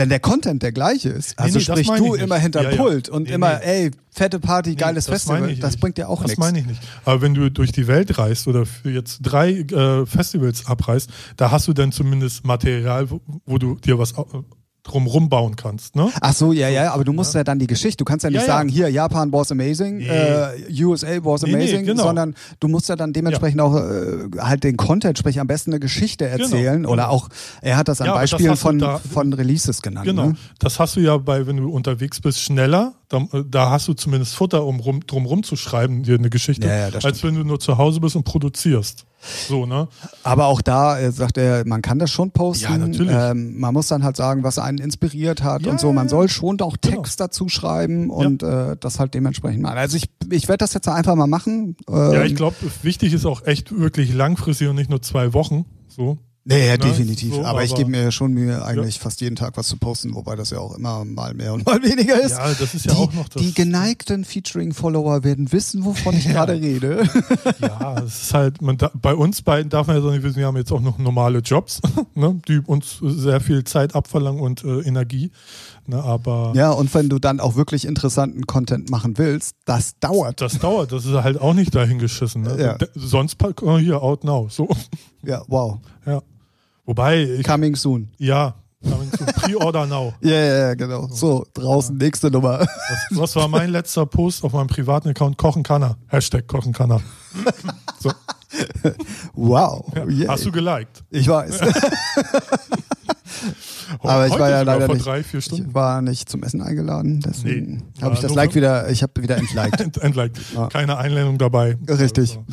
Wenn der Content der gleiche ist, also nee, das sprich du immer hinter Ja, ja. Pult und Nee, immer, nee. ey, fette Party, geiles das Festival, das bringt dir auch Das nichts. meine ich nicht. Aber wenn du durch die Welt reist oder für jetzt drei äh, Festivals abreist, da hast du dann zumindest Material, wo, wo du dir was drumrum bauen kannst. Ne? Ach so, ja, ja, aber du musst ja, dann die Geschichte, du kannst ja nicht Ja, ja. sagen, hier, Japan was amazing, Nee. äh, USA was Nee, nee, amazing, genau. sondern du musst ja dann dementsprechend auch äh, halt den Content, sprich am besten eine Geschichte erzählen genau. oder auch, er hat das an Ja, das Beispielen du von, da- von Releases genannt. Genau. Ne? Das hast du ja bei, wenn du unterwegs bist, schneller. Da, da hast du zumindest Futter, um rum, drum rumzuschreiben, dir eine Geschichte, Ja, ja, das als wenn du nur zu Hause bist und produzierst. So, ne? Aber auch da äh, sagt er, man kann das schon posten. Ja, natürlich. Ähm, man muss dann halt sagen, was einen inspiriert hat Ja, und so. Man ja, soll schon auch Genau. Text dazu schreiben und äh, das halt dementsprechend machen. Also ich, ich werde das jetzt einfach mal machen. Ähm, Ja, ich glaube, wichtig ist auch echt wirklich langfristig und nicht nur zwei Wochen. So. Nee, ja, Ne, definitiv. so, aber, ich aber- gebe mir schon Mühe, eigentlich fast jeden Tag was zu posten, wobei das ja auch immer mal mehr und <laughs> mal weniger ist. Ja, das ist ja die, auch noch das. die geneigten Featuring-Follower werden wissen, wovon ich <laughs> gerade rede. Ja, es ist halt, man da, bei uns beiden darf man ja so nicht wissen, wir haben jetzt auch noch normale Jobs, <laughs> ne, die uns sehr viel Zeit abverlangen und äh, Energie. Ne, aber ja, und wenn du dann auch wirklich interessanten Content machen willst, das dauert. das dauert, das ist halt auch nicht dahingeschissen. Ne? Ja. Sonst oh, hier, out now. So. Ja, wow. Ja. Wobei, ich, Coming soon. ja, coming to Pre-Order now. <laughs> Ja, ja, ja, genau. So, draußen, nächste Nummer. Was, was war mein letzter Post auf meinem privaten Account? Kochen kann er. Hashtag Kochen kann er. So. <laughs> Wow. Ja. Yeah. Hast du geliked? Ich weiß. <laughs> Aber ich Heute war ja leider vor nicht. drei, vier Stunden. Ich war nicht zum Essen eingeladen, deswegen Nee, habe ich das Like wieder, ich habe wieder entliked. Ent- <laughs> Entliked. Ja. Keine Einladung dabei. Richtig. Also,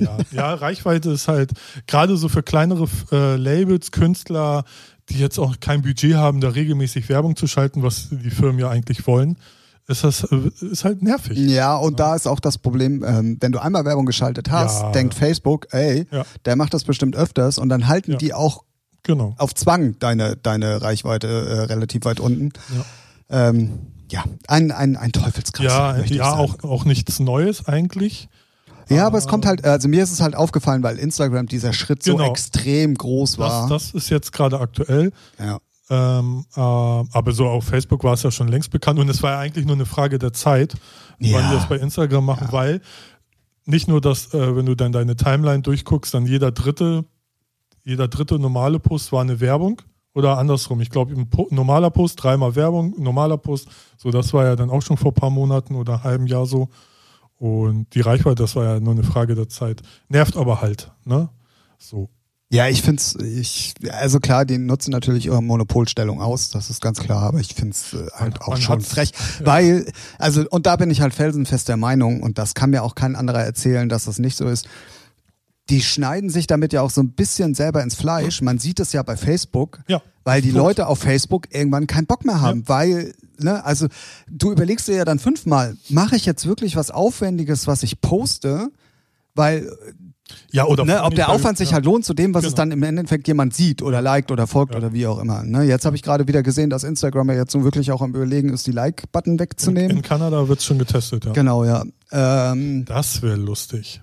ja. ja, Reichweite ist halt gerade so für kleinere äh, Labels, Künstler, die jetzt auch kein Budget haben, da regelmäßig Werbung zu schalten, was die Firmen ja eigentlich wollen, ist das äh, ist halt nervig. Ja, und da ist auch das Problem, ähm, wenn du einmal Werbung geschaltet hast, Ja. denkt Facebook, ey, Ja. der macht das bestimmt öfters und dann halten Ja. die auch Genau. auf Zwang deine, deine Reichweite äh, relativ weit unten. Ja. Ähm, ja, ein, ein, ein Teufelskreis. Ja, ja auch, auch nichts Neues eigentlich. Ja, aber es kommt halt, also mir ist es halt aufgefallen, weil Instagram dieser Schritt so Genau. extrem groß Das, war. das ist jetzt gerade aktuell. ja. Ähm, äh, aber so auf Facebook war es ja schon längst bekannt und es war ja eigentlich nur eine Frage der Zeit, Ja. wann die das bei Instagram machen, weil nicht nur, dass, äh, wenn du dann deine Timeline durchguckst, dann jeder dritte, jeder dritte normale Post war eine Werbung oder andersrum. Ich glaube, normaler Post, dreimal Werbung, normaler Post, so das war ja dann auch schon vor ein paar Monaten oder einem halben Jahr so. Und die Reichweite, das war ja nur eine Frage der Zeit. Nervt aber halt, ne? So. Ja, ich find's, ich, also klar, die nutzen natürlich ihre Monopolstellung aus, das ist ganz klar, aber ich find's äh, halt Man- auch man schon frech, <laughs> weil, also, und da bin ich halt felsenfest der Meinung, und das kann mir auch kein anderer erzählen, dass das nicht so ist. Die schneiden sich damit ja auch so ein bisschen selber ins Fleisch. Man sieht es ja bei Facebook, Ja. weil die. Leute auf Facebook irgendwann keinen Bock mehr haben, weil, ne, also du überlegst dir ja dann fünfmal, mache ich jetzt wirklich was Aufwendiges, was ich poste, weil Ja, oder ne, ob der Aufwand sich ja. halt lohnt zu dem, was es Genau. dann im Endeffekt jemand sieht oder liked oder folgt Ja. oder wie auch immer. Ne, jetzt habe ich gerade wieder gesehen, dass Instagram ja jetzt so wirklich auch am Überlegen ist, die Like-Button wegzunehmen. In Kanada wird es schon getestet, ja. Genau, ja. Ähm, Das wäre lustig.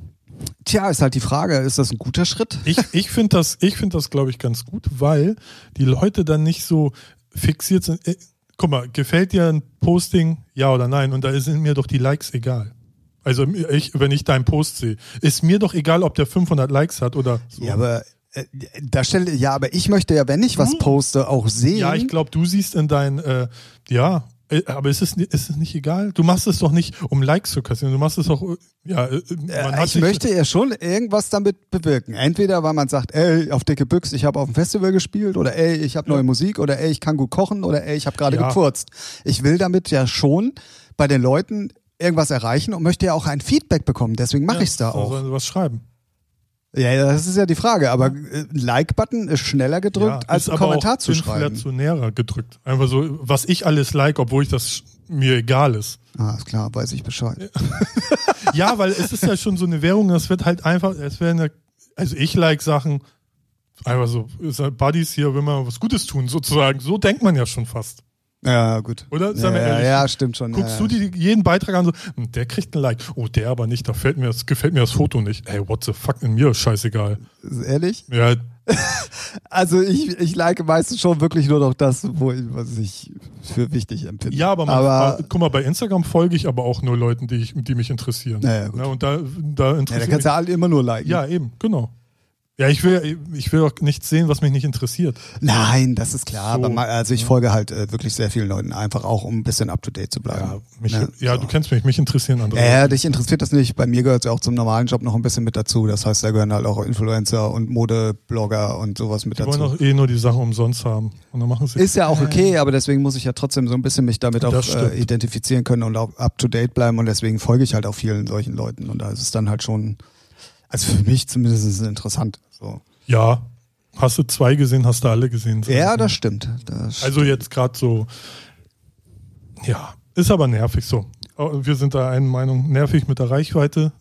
Tja, ist halt die Frage, ist das ein guter Schritt? Ich, ich finde das, ich find das glaube ich, ganz gut, weil die Leute dann nicht so fixiert sind. Äh, Guck mal, gefällt dir ein Posting, ja oder nein? Und da sind mir doch die Likes egal. Also ich, wenn ich deinen Post sehe, ist mir doch egal, ob der 500 Likes hat oder so. Ja, aber äh, da stelle ja, aber ich möchte ja, wenn ich was poste, auch sehen. Ja, ich glaube, du siehst in dein, äh, ja, aber ist es, ist es nicht egal? Du machst es doch nicht, um Likes zu kassieren. Du machst es doch, äh, ja, äh, Äh, ich möchte ja schon irgendwas damit bewirken. Entweder weil man sagt, ey, auf dicke Büchs, ich habe auf dem Festival gespielt oder ey, ich habe neue Musik oder ey, ich kann gut kochen oder ey, ich habe gerade Ja. gefurzt. Ich will damit ja schon bei den Leuten irgendwas erreichen und möchte ja auch ein Feedback bekommen. Deswegen mache ja, ich's da so auch. Sie was schreiben? Ja, ja, das ist ja die Frage. Aber äh, Like-Button ist schneller gedrückt, als ist einen aber Kommentar zu schreiben. inflationärer gedrückt. Einfach so, was ich alles like, obwohl ich das mir egal ist. Ah, ist klar, weiß ich Bescheid. Ja, <laughs> weil es ist ja schon so eine Währung, das wird halt einfach, es werden ja, also ich like Sachen, einfach so, ist Buddies hier, wenn wir was Gutes tun, sozusagen. So denkt man ja schon fast. Ja, gut. Oder? Ja, wir ehrlich. ja, stimmt schon. Guckst ja, du dir jeden Beitrag an, so, hm, der kriegt ein Like. Oh, der aber nicht, da fällt mir das, gefällt mir das Foto nicht. Ey, what the fuck, in mir ist scheißegal. Ehrlich? Ja, <laughs> Also ich, ich like meistens schon wirklich nur noch das, wo ich, was ich für wichtig empfinde. ja aber, man, aber guck mal, bei Instagram folge ich aber auch nur Leuten, die, ich, die mich interessieren. Ja, ja, und da, da ja, da interessiert kannst du ja alle immer nur liken. Ja, eben, genau. Ja, ich will, ich will auch nichts sehen, was mich nicht interessiert. Nein, das ist klar. So, aber ma- also ich ja. folge halt äh, wirklich sehr vielen Leuten, einfach auch, um ein bisschen up to date zu bleiben. Ja, mich, Ne? ja So. du kennst mich, mich interessieren andere. Ja, ja, Leute. dich interessiert das nicht. Bei mir gehört es ja auch zum normalen Job noch ein bisschen mit dazu. Das heißt, da gehören halt auch Influencer und Modeblogger und sowas mit Die wollen dazu. doch eh nur die Sachen umsonst haben. Und dann machen sie. Ist ja auch okay, aber deswegen muss ich ja trotzdem so ein bisschen mich damit auch äh, identifizieren können und auch up to date bleiben und deswegen folge ich halt auch vielen solchen Leuten und da ist es dann halt schon, also für mich zumindest ist es interessant. So. Ja. Hast du zwei gesehen, hast du alle gesehen. Ja, das stimmt. Das Also jetzt gerade so, ja, ist aber nervig so. Oh, Wir sind da einer Meinung, nervig mit der Reichweite.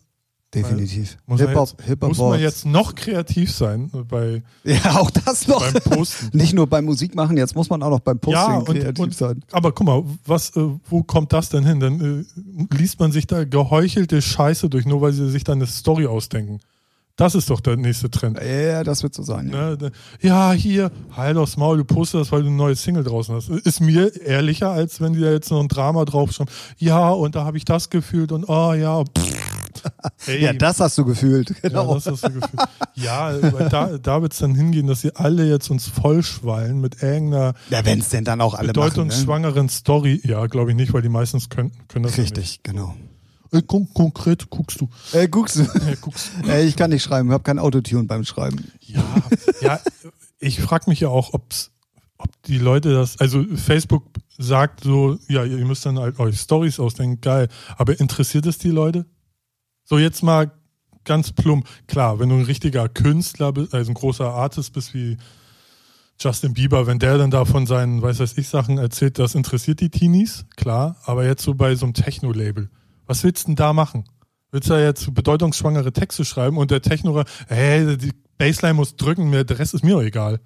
Definitiv. Muss, man, Hip-Hop, jetzt, Hip-Hop muss man jetzt noch kreativ sein bei, <laughs> Ja, auch das noch. beim Posten. <laughs> Nicht nur beim Musik machen, jetzt muss man auch noch beim Posting Ja, und, kreativ und, sein. aber guck mal, was, äh, wo kommt das denn hin? Dann äh, liest man sich da geheuchelte Scheiße durch, nur weil sie sich dann eine Story ausdenken. Das ist doch der nächste Trend. Ja, das wird so sein. Ja. Ne? Ja, hier, halt aufs Maul, du postest das, weil du eine neue Single draußen hast. Ist mir ehrlicher, als wenn die da jetzt noch ein Drama draufschreiben. Ja, und da habe ich das gefühlt und oh ja. pff. Ey, Ja, das hast du gefühlt. ja, Genau. das hast du gefühlt. Ja, da, da wird es dann hingehen, dass sie alle jetzt uns vollschwallen mit irgendeiner Ja, wenn es denn dann auch alle. Ne? bedeutungsschwangeren Story. Ja, glaube ich nicht, weil die meistens können, können das ja Richtig, genau. nicht. Äh, kon konkret guckst du. Äh, guckst du. Äh, guckst du. Ey, ich kann nicht schreiben, ich habe kein Autotune beim Schreiben. Ja, ja ich frage mich ja auch, ob's, ob die Leute das, also Facebook sagt so, ja, ihr müsst dann halt euch Stories ausdenken, geil, aber interessiert es die Leute? So jetzt mal ganz plump, klar, wenn du ein richtiger Künstler bist, also ein großer Artist bist wie Justin Bieber, wenn der dann da von seinen, weiß weiß ich, Sachen erzählt, das interessiert die Teenies, klar, aber jetzt so bei so einem Techno-Label, was willst du denn da machen? Willst du da jetzt bedeutungsschwangere Texte schreiben und der Techno, hey, die Bassline muss drücken, der Rest ist mir egal.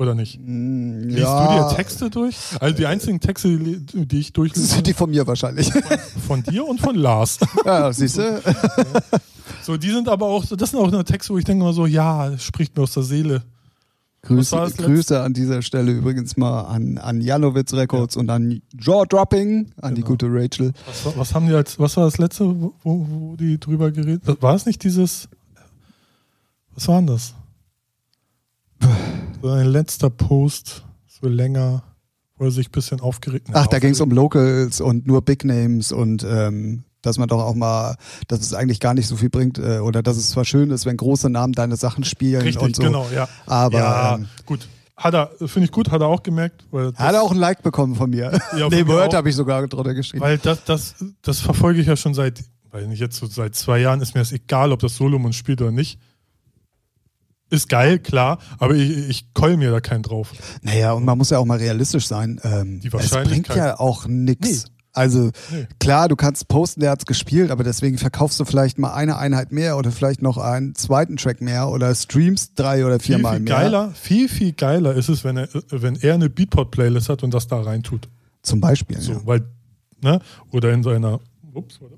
Oder nicht? Mm, Liest du dir Texte durch? Also die einzigen Texte, die die ich Das durchlese, sind die von mir wahrscheinlich. von dir und von Lars. <laughs> ja, siehst du? <laughs> So, die sind aber auch, das sind auch nur Texte, wo ich denke mal so, ja, spricht mir aus der Seele. Grüße, Grüße an dieser Stelle übrigens mal an, an Janowitz Records und an Jaw Dropping, an die Genau. gute Rachel. Was, war- was haben die als, was war das letzte, wo, wo die drüber geredet? War es nicht dieses, was war denn das? <laughs> So ein letzter Post, so länger, wo er sich ein bisschen aufgeregt Ach, da ging es um Locals und nur Big Names und ähm, dass man doch auch mal, dass es eigentlich gar nicht so viel bringt äh, oder dass es zwar schön ist, wenn große Namen deine Sachen spielen Richtig, und so. genau, ja. Aber ja, ähm, gut. Hat er, finde ich gut, hat er auch gemerkt. Weil hat er auch ein Like bekommen von mir. <laughs> Ja, nee, Word habe ich sogar drunter geschrieben. Weil das, das, das verfolge ich ja schon seit, weil nicht jetzt so seit zwei Jahren ist mir das egal, ob das Solomon spielt oder nicht. Ist geil, klar, aber ich, ich keul mir da keinen drauf. Naja, und man muss ja auch mal realistisch sein. Ähm, Die es bringt Wahrscheinlichkeit- ja auch nichts. Nee. Also Nee. klar, du kannst posten, der hat's gespielt, aber deswegen verkaufst du vielleicht mal eine Einheit mehr oder vielleicht noch einen zweiten Track mehr oder streamst drei oder Viel, viermal viel mehr. geiler, viel, viel geiler ist es, wenn er, wenn er eine Beatport-Playlist hat und das da reintut. Zum Beispiel. So, ja. weil, ne, oder in seiner, ups, warte.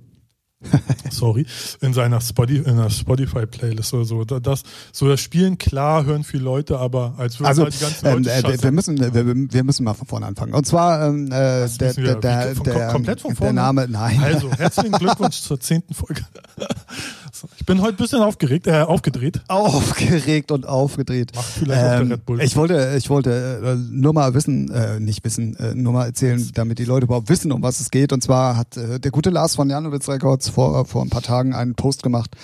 <laughs> Sorry, in seiner Spotify, in einer Spotify-Playlist oder so. Da- Das, so das Spielen, klar, hören viele Leute, aber als würden Also halt die ganzen ähm, Leute äh, wir, wir, müssen, wir, wir müssen mal von vorne anfangen. Und zwar ähm, äh, der, der, der, der, komplett von der vorne? Name, nein. Also, herzlichen <laughs> Glückwunsch zur zehnten Folge. Ich bin heute ein bisschen aufgeregt, äh, aufgedreht. Aufgeregt und aufgedreht. Macht vielleicht auch der Ähm, Red Bull. ich wollte, ich wollte äh, nur mal wissen, äh, nicht wissen, äh, nur mal erzählen, damit die Leute überhaupt wissen, um was es geht. Und zwar hat äh, der gute Lars von Janowitz Records vor, vor ein paar Tagen einen Post gemacht,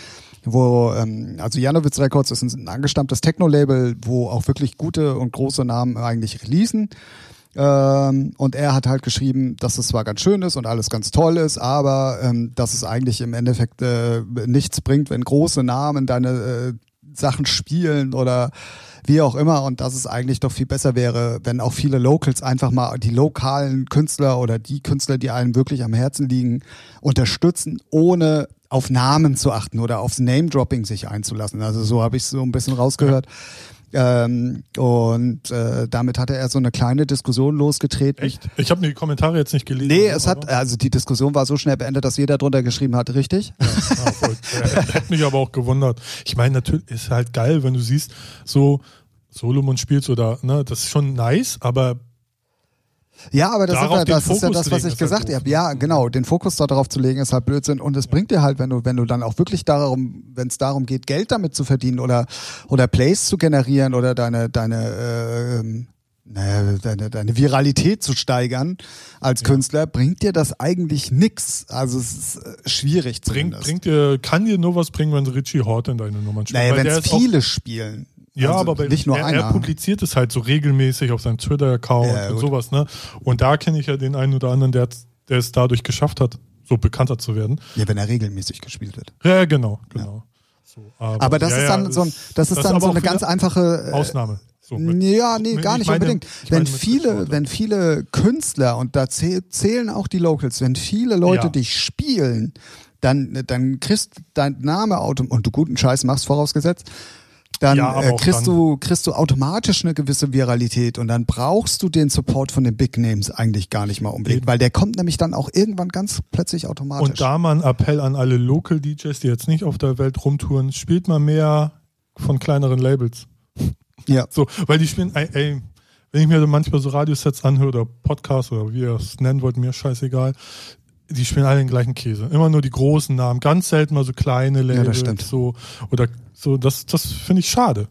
wo, ähm, also Janowitz Records ist ein, ein angestammtes Techno-Label, wo auch wirklich gute und große Namen eigentlich releasen. Ähm, und er hat halt geschrieben, dass es zwar ganz schön ist und alles ganz toll ist, aber ähm, dass es eigentlich im Endeffekt äh, nichts bringt, wenn große Namen deine äh, Sachen spielen oder wie auch immer und dass es eigentlich doch viel besser wäre, wenn auch viele Locals einfach mal die lokalen Künstler oder die Künstler, die einem wirklich am Herzen liegen, unterstützen, ohne auf Namen zu achten oder aufs Name-Dropping sich einzulassen. Also so habe ich es so ein bisschen rausgehört. Ähm, und äh, damit hatte er so eine kleine Diskussion losgetreten. Echt? Ich habe die Kommentare jetzt nicht gelesen. Nee, es hat, also die Diskussion war so schnell beendet, dass jeder drunter geschrieben hat, richtig? Ja, ja. Hätte mich aber auch gewundert. Ich meine, natürlich ist halt geil, wenn du siehst, so Solomon spielst oder, ne, das ist schon nice, aber ja, aber das, ist ja, das, ist ja, das, was ich halt gesagt habe. Ja, genau. Den Fokus darauf zu legen, ist halt Blödsinn. Und es bringt dir halt, wenn du, wenn du dann auch wirklich darum, wenn es darum geht, Geld damit zu verdienen oder, oder Plays zu generieren oder deine, deine, äh, deine, deine Viralität zu steigern als ja. Künstler, bringt dir das eigentlich nix. Also es ist äh, schwierig bringt, bringt dir, kann dir nur was bringen, wenn Richie Hort in deine Nummern spielt. Naja, wenn es viele spielen. Ja, also aber nicht nur er, einer. er publiziert es halt so regelmäßig auf seinem Twitter-Account ja, und sowas, ne? Und da kenne ich ja den einen oder anderen, der, der es dadurch geschafft hat, so bekannter zu werden. Ja, wenn er regelmäßig gespielt wird. Ja, genau, genau. Ja. So, aber, aber, das ja, ist dann so ein, das ist das dann so eine ganz einfache äh, Ausnahme. So mit, ja, nee, gar nicht meine, unbedingt. Wenn viele, wenn viele Künstler und da zählen auch die Locals, wenn viele Leute dich spielen, dann, dann kriegst dein Name Auto und du guten Scheiß machst vorausgesetzt, dann ja, äh, kriegst, dann du, kriegst du automatisch eine gewisse Viralität und dann brauchst du den Support von den Big Names eigentlich gar nicht mal unbedingt, weil der kommt nämlich dann auch irgendwann ganz plötzlich automatisch. Und da mal ein Appell an alle Local DJs, die jetzt nicht auf der Welt rumtouren, spielt mal mehr von kleineren Labels. <laughs> Ja. So, weil die spielen, ey, ey wenn ich mir manchmal so Radiosets anhöre oder Podcasts oder wie ihr es nennen wollt, mir scheißegal, die spielen alle den gleichen Käse. Immer nur die großen Namen, ganz selten mal so kleine Labels. Ja. So, oder so, das, das finde ich schade.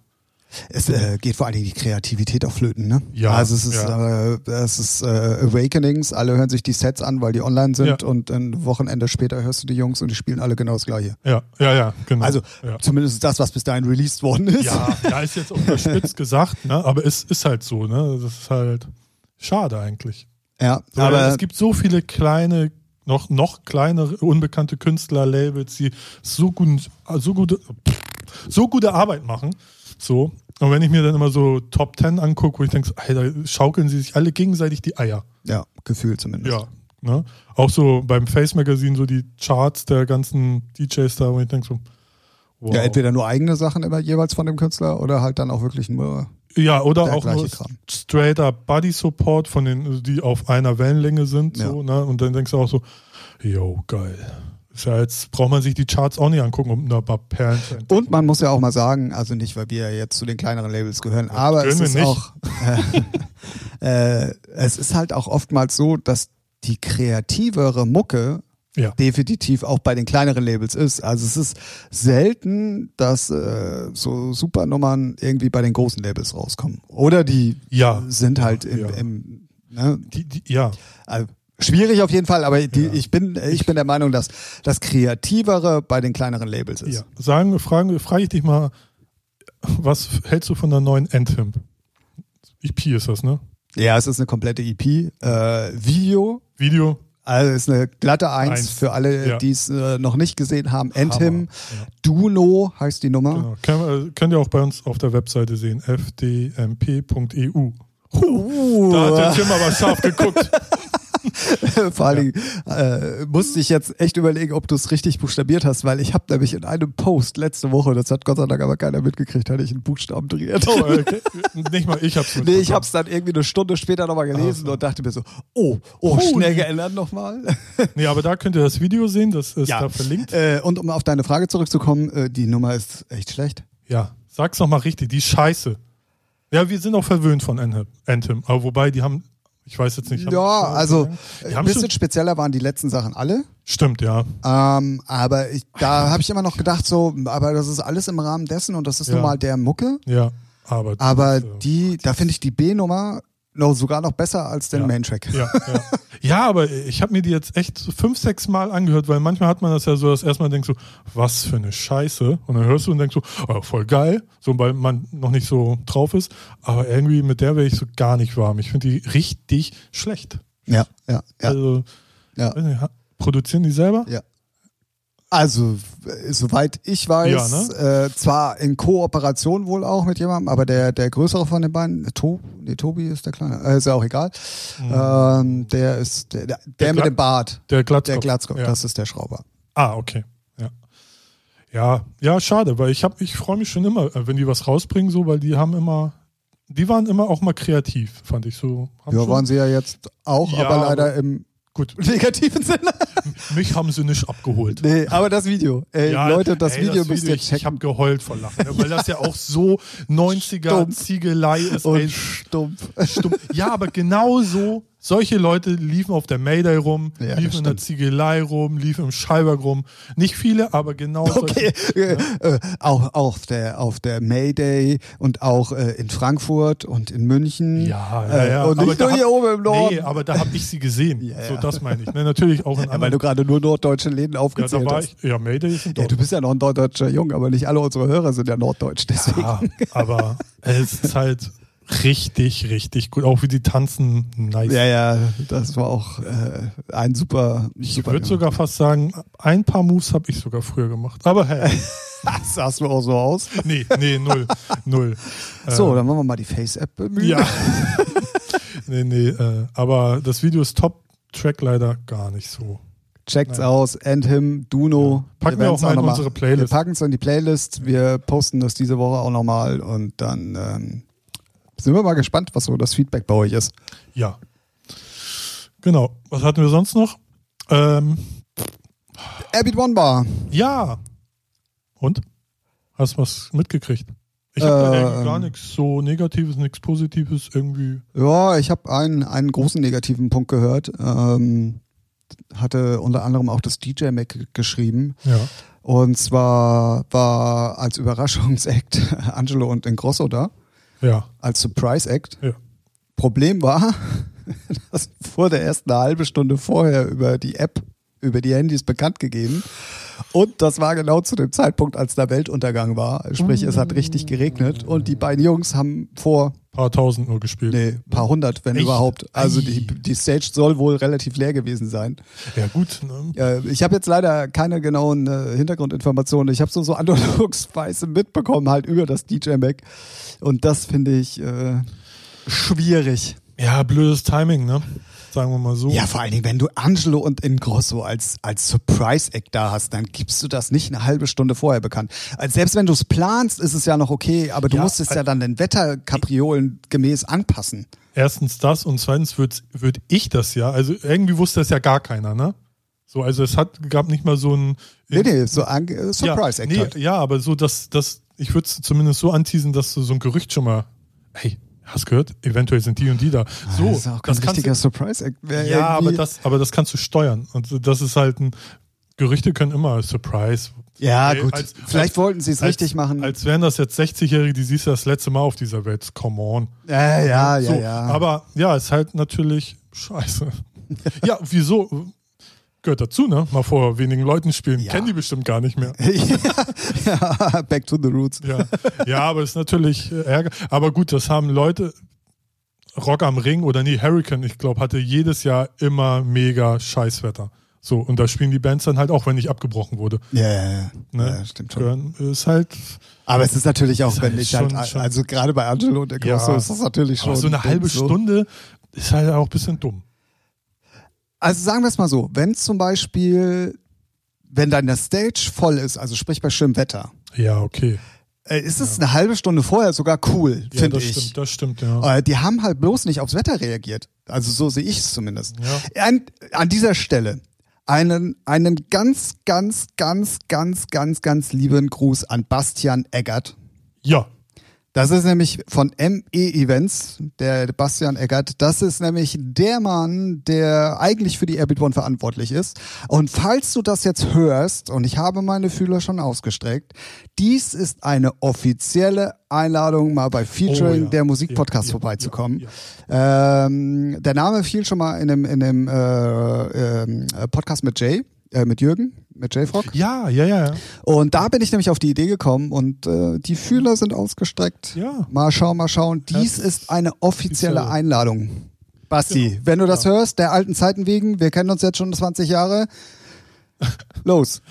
Es äh, geht vor allen Dingen die Kreativität auf Flöten, ne? Ja. Also es ist, ja. äh, es ist äh, Awakenings, alle hören sich die Sets an, weil die online sind ja. und ein Wochenende später hörst du die Jungs und die spielen alle genau das gleiche. Ja, ja, ja, genau. Also ja. zumindest das, was bis dahin released worden ist. Ja, da ist jetzt unterspitzt <laughs> gesagt, ne? Aber es ist halt so, ne? Das ist halt schade eigentlich. Ja, aber es gibt so viele kleine noch, noch kleinere, unbekannte Künstler, Labels, die so, gut, so, gute, so gute Arbeit machen. So. Und wenn ich mir dann immer so Top Ten angucke, wo ich denke, Alter, schaukeln sie sich alle gegenseitig die Eier. Ja, Gefühl zumindest. Ja. Ne? Auch so beim Face Magazine, so die Charts der ganzen DJs da, wo ich denke so, wow. Ja, entweder nur eigene Sachen immer jeweils von dem Künstler oder halt dann auch wirklich nur ja, oder auch nur straight up Body Support von den, die auf einer Wellenlänge sind, ja. so, ne? Und dann denkst du auch so, yo, geil. Ist ja jetzt braucht man sich die Charts auch nicht angucken, um ein paar Perlen zu entdecken. Und man muss ja auch mal sagen, also nicht, weil wir jetzt zu den kleineren Labels gehören, aber es ist auch, äh, <laughs> äh, es ist halt auch oftmals so, dass die kreativere Mucke ja. definitiv auch bei den kleineren Labels ist. Also es ist selten, dass äh, so Supernummern irgendwie bei den großen Labels rauskommen. Oder die ja. sind halt im, ja. im ne? die, die, ja. Also, schwierig auf jeden Fall, aber die, ich bin ich bin der Meinung, dass das kreativere bei den kleineren Labels ist. Ja. Sagen, fragen, frage ich dich mal, was hältst du von der neuen Anthem? EP ist das, ne? Ja, es ist eine komplette EP. Äh, Video. Video. Also ist eine glatte Eins, Eins. für alle, ja. die es äh, noch nicht gesehen haben. Anthem, ja. Duno heißt die Nummer. Genau. Kön könnt ihr auch bei uns auf der Webseite sehen, fdmp.eu. Uh. Da hat der Tim aber scharf geguckt. <laughs> <laughs> Vor allen Dingen äh, musste ich jetzt echt überlegen, ob du es richtig buchstabiert hast, weil ich habe nämlich in einem Post letzte Woche, das hat Gott sei Dank aber keiner mitgekriegt, hatte ich einen Buchstaben drin. Oh, okay. <laughs> Nicht mal ich hab's Nee, ich hab's dann irgendwie eine Stunde später nochmal gelesen so. und dachte mir so, oh, oh, schnell geändert nochmal. nee, aber da könnt ihr das Video sehen, das ist ja. da verlinkt. Äh, und um auf deine Frage zurückzukommen, äh, die Nummer ist echt schlecht. Ja, sag's nochmal richtig, die scheiße. Ja, wir sind auch verwöhnt von Anthem, aber wobei die haben ich weiß jetzt nicht. Ja, also ein bisschen spezieller waren die letzten Sachen alle. Stimmt, ja. Ähm, aber ich, da habe ich immer noch gedacht, so, aber das ist alles im Rahmen dessen und das ist ja. nun mal der Mucke. Ja, aber. Aber die, da finde ich die B-Nummer No, sogar noch besser als den ja. Main-Track. Ja, ja. <laughs> ja, aber ich habe mir die jetzt echt fünf, sechs Mal angehört, weil manchmal hat man das ja so, dass erstmal denkst so, was für eine Scheiße. Und dann hörst du und denkst so, oh, voll geil, so weil man noch nicht so drauf ist. Aber irgendwie mit der wäre ich so gar nicht warm. Ich finde die richtig schlecht. Ja, ja, ja. Also, ja. Nicht, produzieren die selber? Ja. Also, äh, soweit ich weiß, Ja, ne? äh, zwar in Kooperation wohl auch mit jemandem, aber der, der größere von den beiden, äh, to, nee, Tobi ist der kleine, äh, ist ja auch egal. Ähm, der ist der, der, der mit dem Bart, Der Glatzkopf. der Glatzkopf, Ja. das ist der Schrauber. Ah, okay. Ja. Ja, ja, schade, weil ich ich freue mich schon immer, äh, wenn die was rausbringen, so, weil die haben immer, die waren immer auch mal kreativ, fand ich so. Haben Ja, waren sie ja jetzt auch, Ja, aber leider aber- im Gut, negativen Sinne. mich haben sie nicht abgeholt. Nee, aber das Video. Ey, Ja, Leute, das ey, Video das müsst Video, ihr ich, ich checken. habe geheult vor Lachen, ne, weil das ja auch so 90er <laughs> Stumpf. Ziegelei ist. Und ey, stumpf. stumpf. Ja, aber genau so, solche Leute liefen auf der Mayday rum, Ja, liefen in der. Ziegelei rum, liefen im Schallberg rum. Nicht viele, aber genau Okay, solche. äh, äh, auch auf der, auf der Mayday und auch äh, in Frankfurt und in München. Ja, ja, Äh, ja. Und aber nicht da nur hier hab- oben im Norden. Nee, aber da habe ich sie gesehen. <laughs> Ja, so, ja. das meine ich. Ne, natürlich auch in <laughs> ja, weil anderen. du gerade nur norddeutsche Läden Ja, aufgezählt da war hast. ich. Ja, Mayday ist in Ja, du bist ja noch ein norddeutscher Jung, aber nicht alle unsere Hörer sind ja norddeutsch, deswegen. Ja, aber <laughs> es ist halt richtig, richtig gut. Auch wie die tanzen, nice. Ja, ja, das war auch äh, ein super. Ich würde sogar fast sagen, ein paar Moves habe ich sogar früher gemacht. Aber hey, <laughs> sahst du auch so aus. nee, nee, null, null. So, Äh, dann wollen wir mal die Face-App bemühen. Ja. <laughs> nee, nee, äh, aber das Video ist top, Track leider gar nicht so. Checkt's Nein. aus, End Him, Duno. Packen wir werden's auch mal in unsere Playlist. Wir packen es in die Playlist, wir posten das diese Woche auch nochmal und dann ähm, sind wir mal gespannt, was so das Feedback bei euch ist. Ja. Genau. Was hatten wir sonst noch? Ähm, Airbeat One Bar. ja. Und? Hast du was mitgekriegt? Ich habe Ähm. irgendwie gar nichts so Negatives, nichts Positives irgendwie. Ja, ich habe einen, einen großen negativen Punkt gehört. Ähm, hatte unter anderem auch das DJ Mac geschrieben. Ja. Und zwar war als Überraschungsakt <laughs> Angelo und Ingrosso da, Ja. als Surprise Act. Ja. Problem war, <laughs> das wurde erst eine halbe Stunde vorher über die App, über die Handys bekannt gegeben. Und das war genau zu dem Zeitpunkt, als der Weltuntergang war. Sprich, es hat richtig geregnet und die beiden Jungs haben vor, Paar tausend nur gespielt. nee, paar hundert, wenn Echt? überhaupt. Also die, die Stage soll wohl relativ leer gewesen sein. Ja, gut. Ne? Ich habe jetzt leider keine genauen äh, Hintergrundinformationen. Ich habe so so analogsweise mitbekommen halt über das DJ Mac und das finde ich äh, schwierig. Ja, blödes Timing, ne? Sagen wir mal so. Ja, vor allen Dingen, wenn du Angelo und Ingrosso als, als Surprise-Act da hast, dann gibst du das nicht eine halbe Stunde vorher bekannt. Also selbst wenn du es planst, ist es ja noch okay, aber du Ja, musst es ja also- dann den Wetterkapriolen gemäß anpassen. Erstens das und zweitens würde würd ich das ja, also irgendwie wusste das ja gar keiner, ne? So, also es hat, gab nicht mal so ein Nee, nee, so an, äh, Surprise-Act ja, nee, halt. ja, aber so, dass, dass ich würde es zumindest so anteasen, dass du so ein Gerücht schon mal, hey, hast gehört? Eventuell sind die und die da. So, Ah, das ist auch kein das richtiger du, Surprise-Act. Wär ja, aber das, aber das kannst du steuern. Und das ist halt ein, Gerüchte können immer Surprise. Ja, Ey, gut. als- Vielleicht als- wollten sie es richtig machen. Als wären das jetzt 60-Jährige, die siehst du das letzte Mal auf dieser Welt. Come on. ja, ja, ja, so, ja. Aber ja, ist halt natürlich scheiße. <laughs> ja, wieso? Gehört dazu, ne? Mal vor wenigen Leuten spielen. Ja. Kennen die bestimmt gar nicht mehr. <laughs> ja, back to the roots. Ja, ja aber ist natürlich äh, Ärger. Aber gut, das haben Leute. Rock am Ring oder nee, Hurricane, ich glaube, hatte jedes Jahr immer mega Scheißwetter. So, und da spielen die Bands dann halt auch, wenn nicht abgebrochen wurde. Ja, ja, ja. Ne? ja stimmt schon. Ist halt, Aber es ist natürlich auch, Ist wenn halt ich schon- halt, schon- also gerade bei Angelo und der Grosso Ja. ist das natürlich schon. aber so eine halbe. Stunde ist halt auch ein bisschen dumm. Also sagen wir es mal so, wenn zum Beispiel, wenn deine Stage voll ist, also sprich bei schönem Wetter, Ja, okay. äh, ist es eine halbe Stunde vorher sogar cool, Ja, finde das ich. stimmt, das stimmt, ja. Äh, die haben halt bloß nicht aufs Wetter reagiert. Also so sehe ich es zumindest. Ja. An, an dieser Stelle einen, einen ganz, ganz, ganz, ganz, ganz, ganz lieben Gruß an Bastian Eggert. Ja, Das ist nämlich von ME Events, der Bastian Eggert. Das ist nämlich der Mann, der eigentlich für die Airbeat One verantwortlich ist. Und falls du das jetzt hörst, und ich habe meine Fühler schon ausgestreckt, dies ist eine offizielle Einladung, mal bei Featuring Oh ja. der Musikpodcast Ja, ja, vorbeizukommen. Ähm, der Name fiel schon mal in dem, in dem äh, ähm, Podcast mit Jay, äh, mit Jürgen, mit J-Frog. ja, ja, ja. ja. Und da bin ich nämlich auf die Idee gekommen und äh, die Fühler sind ausgestreckt. Ja. Mal schauen, mal schauen. Dies ist eine offizielle. Einladung. Basti, Genau. wenn du das hörst, der alten Zeiten wegen, wir kennen uns jetzt schon 20 Jahre. <laughs> Los.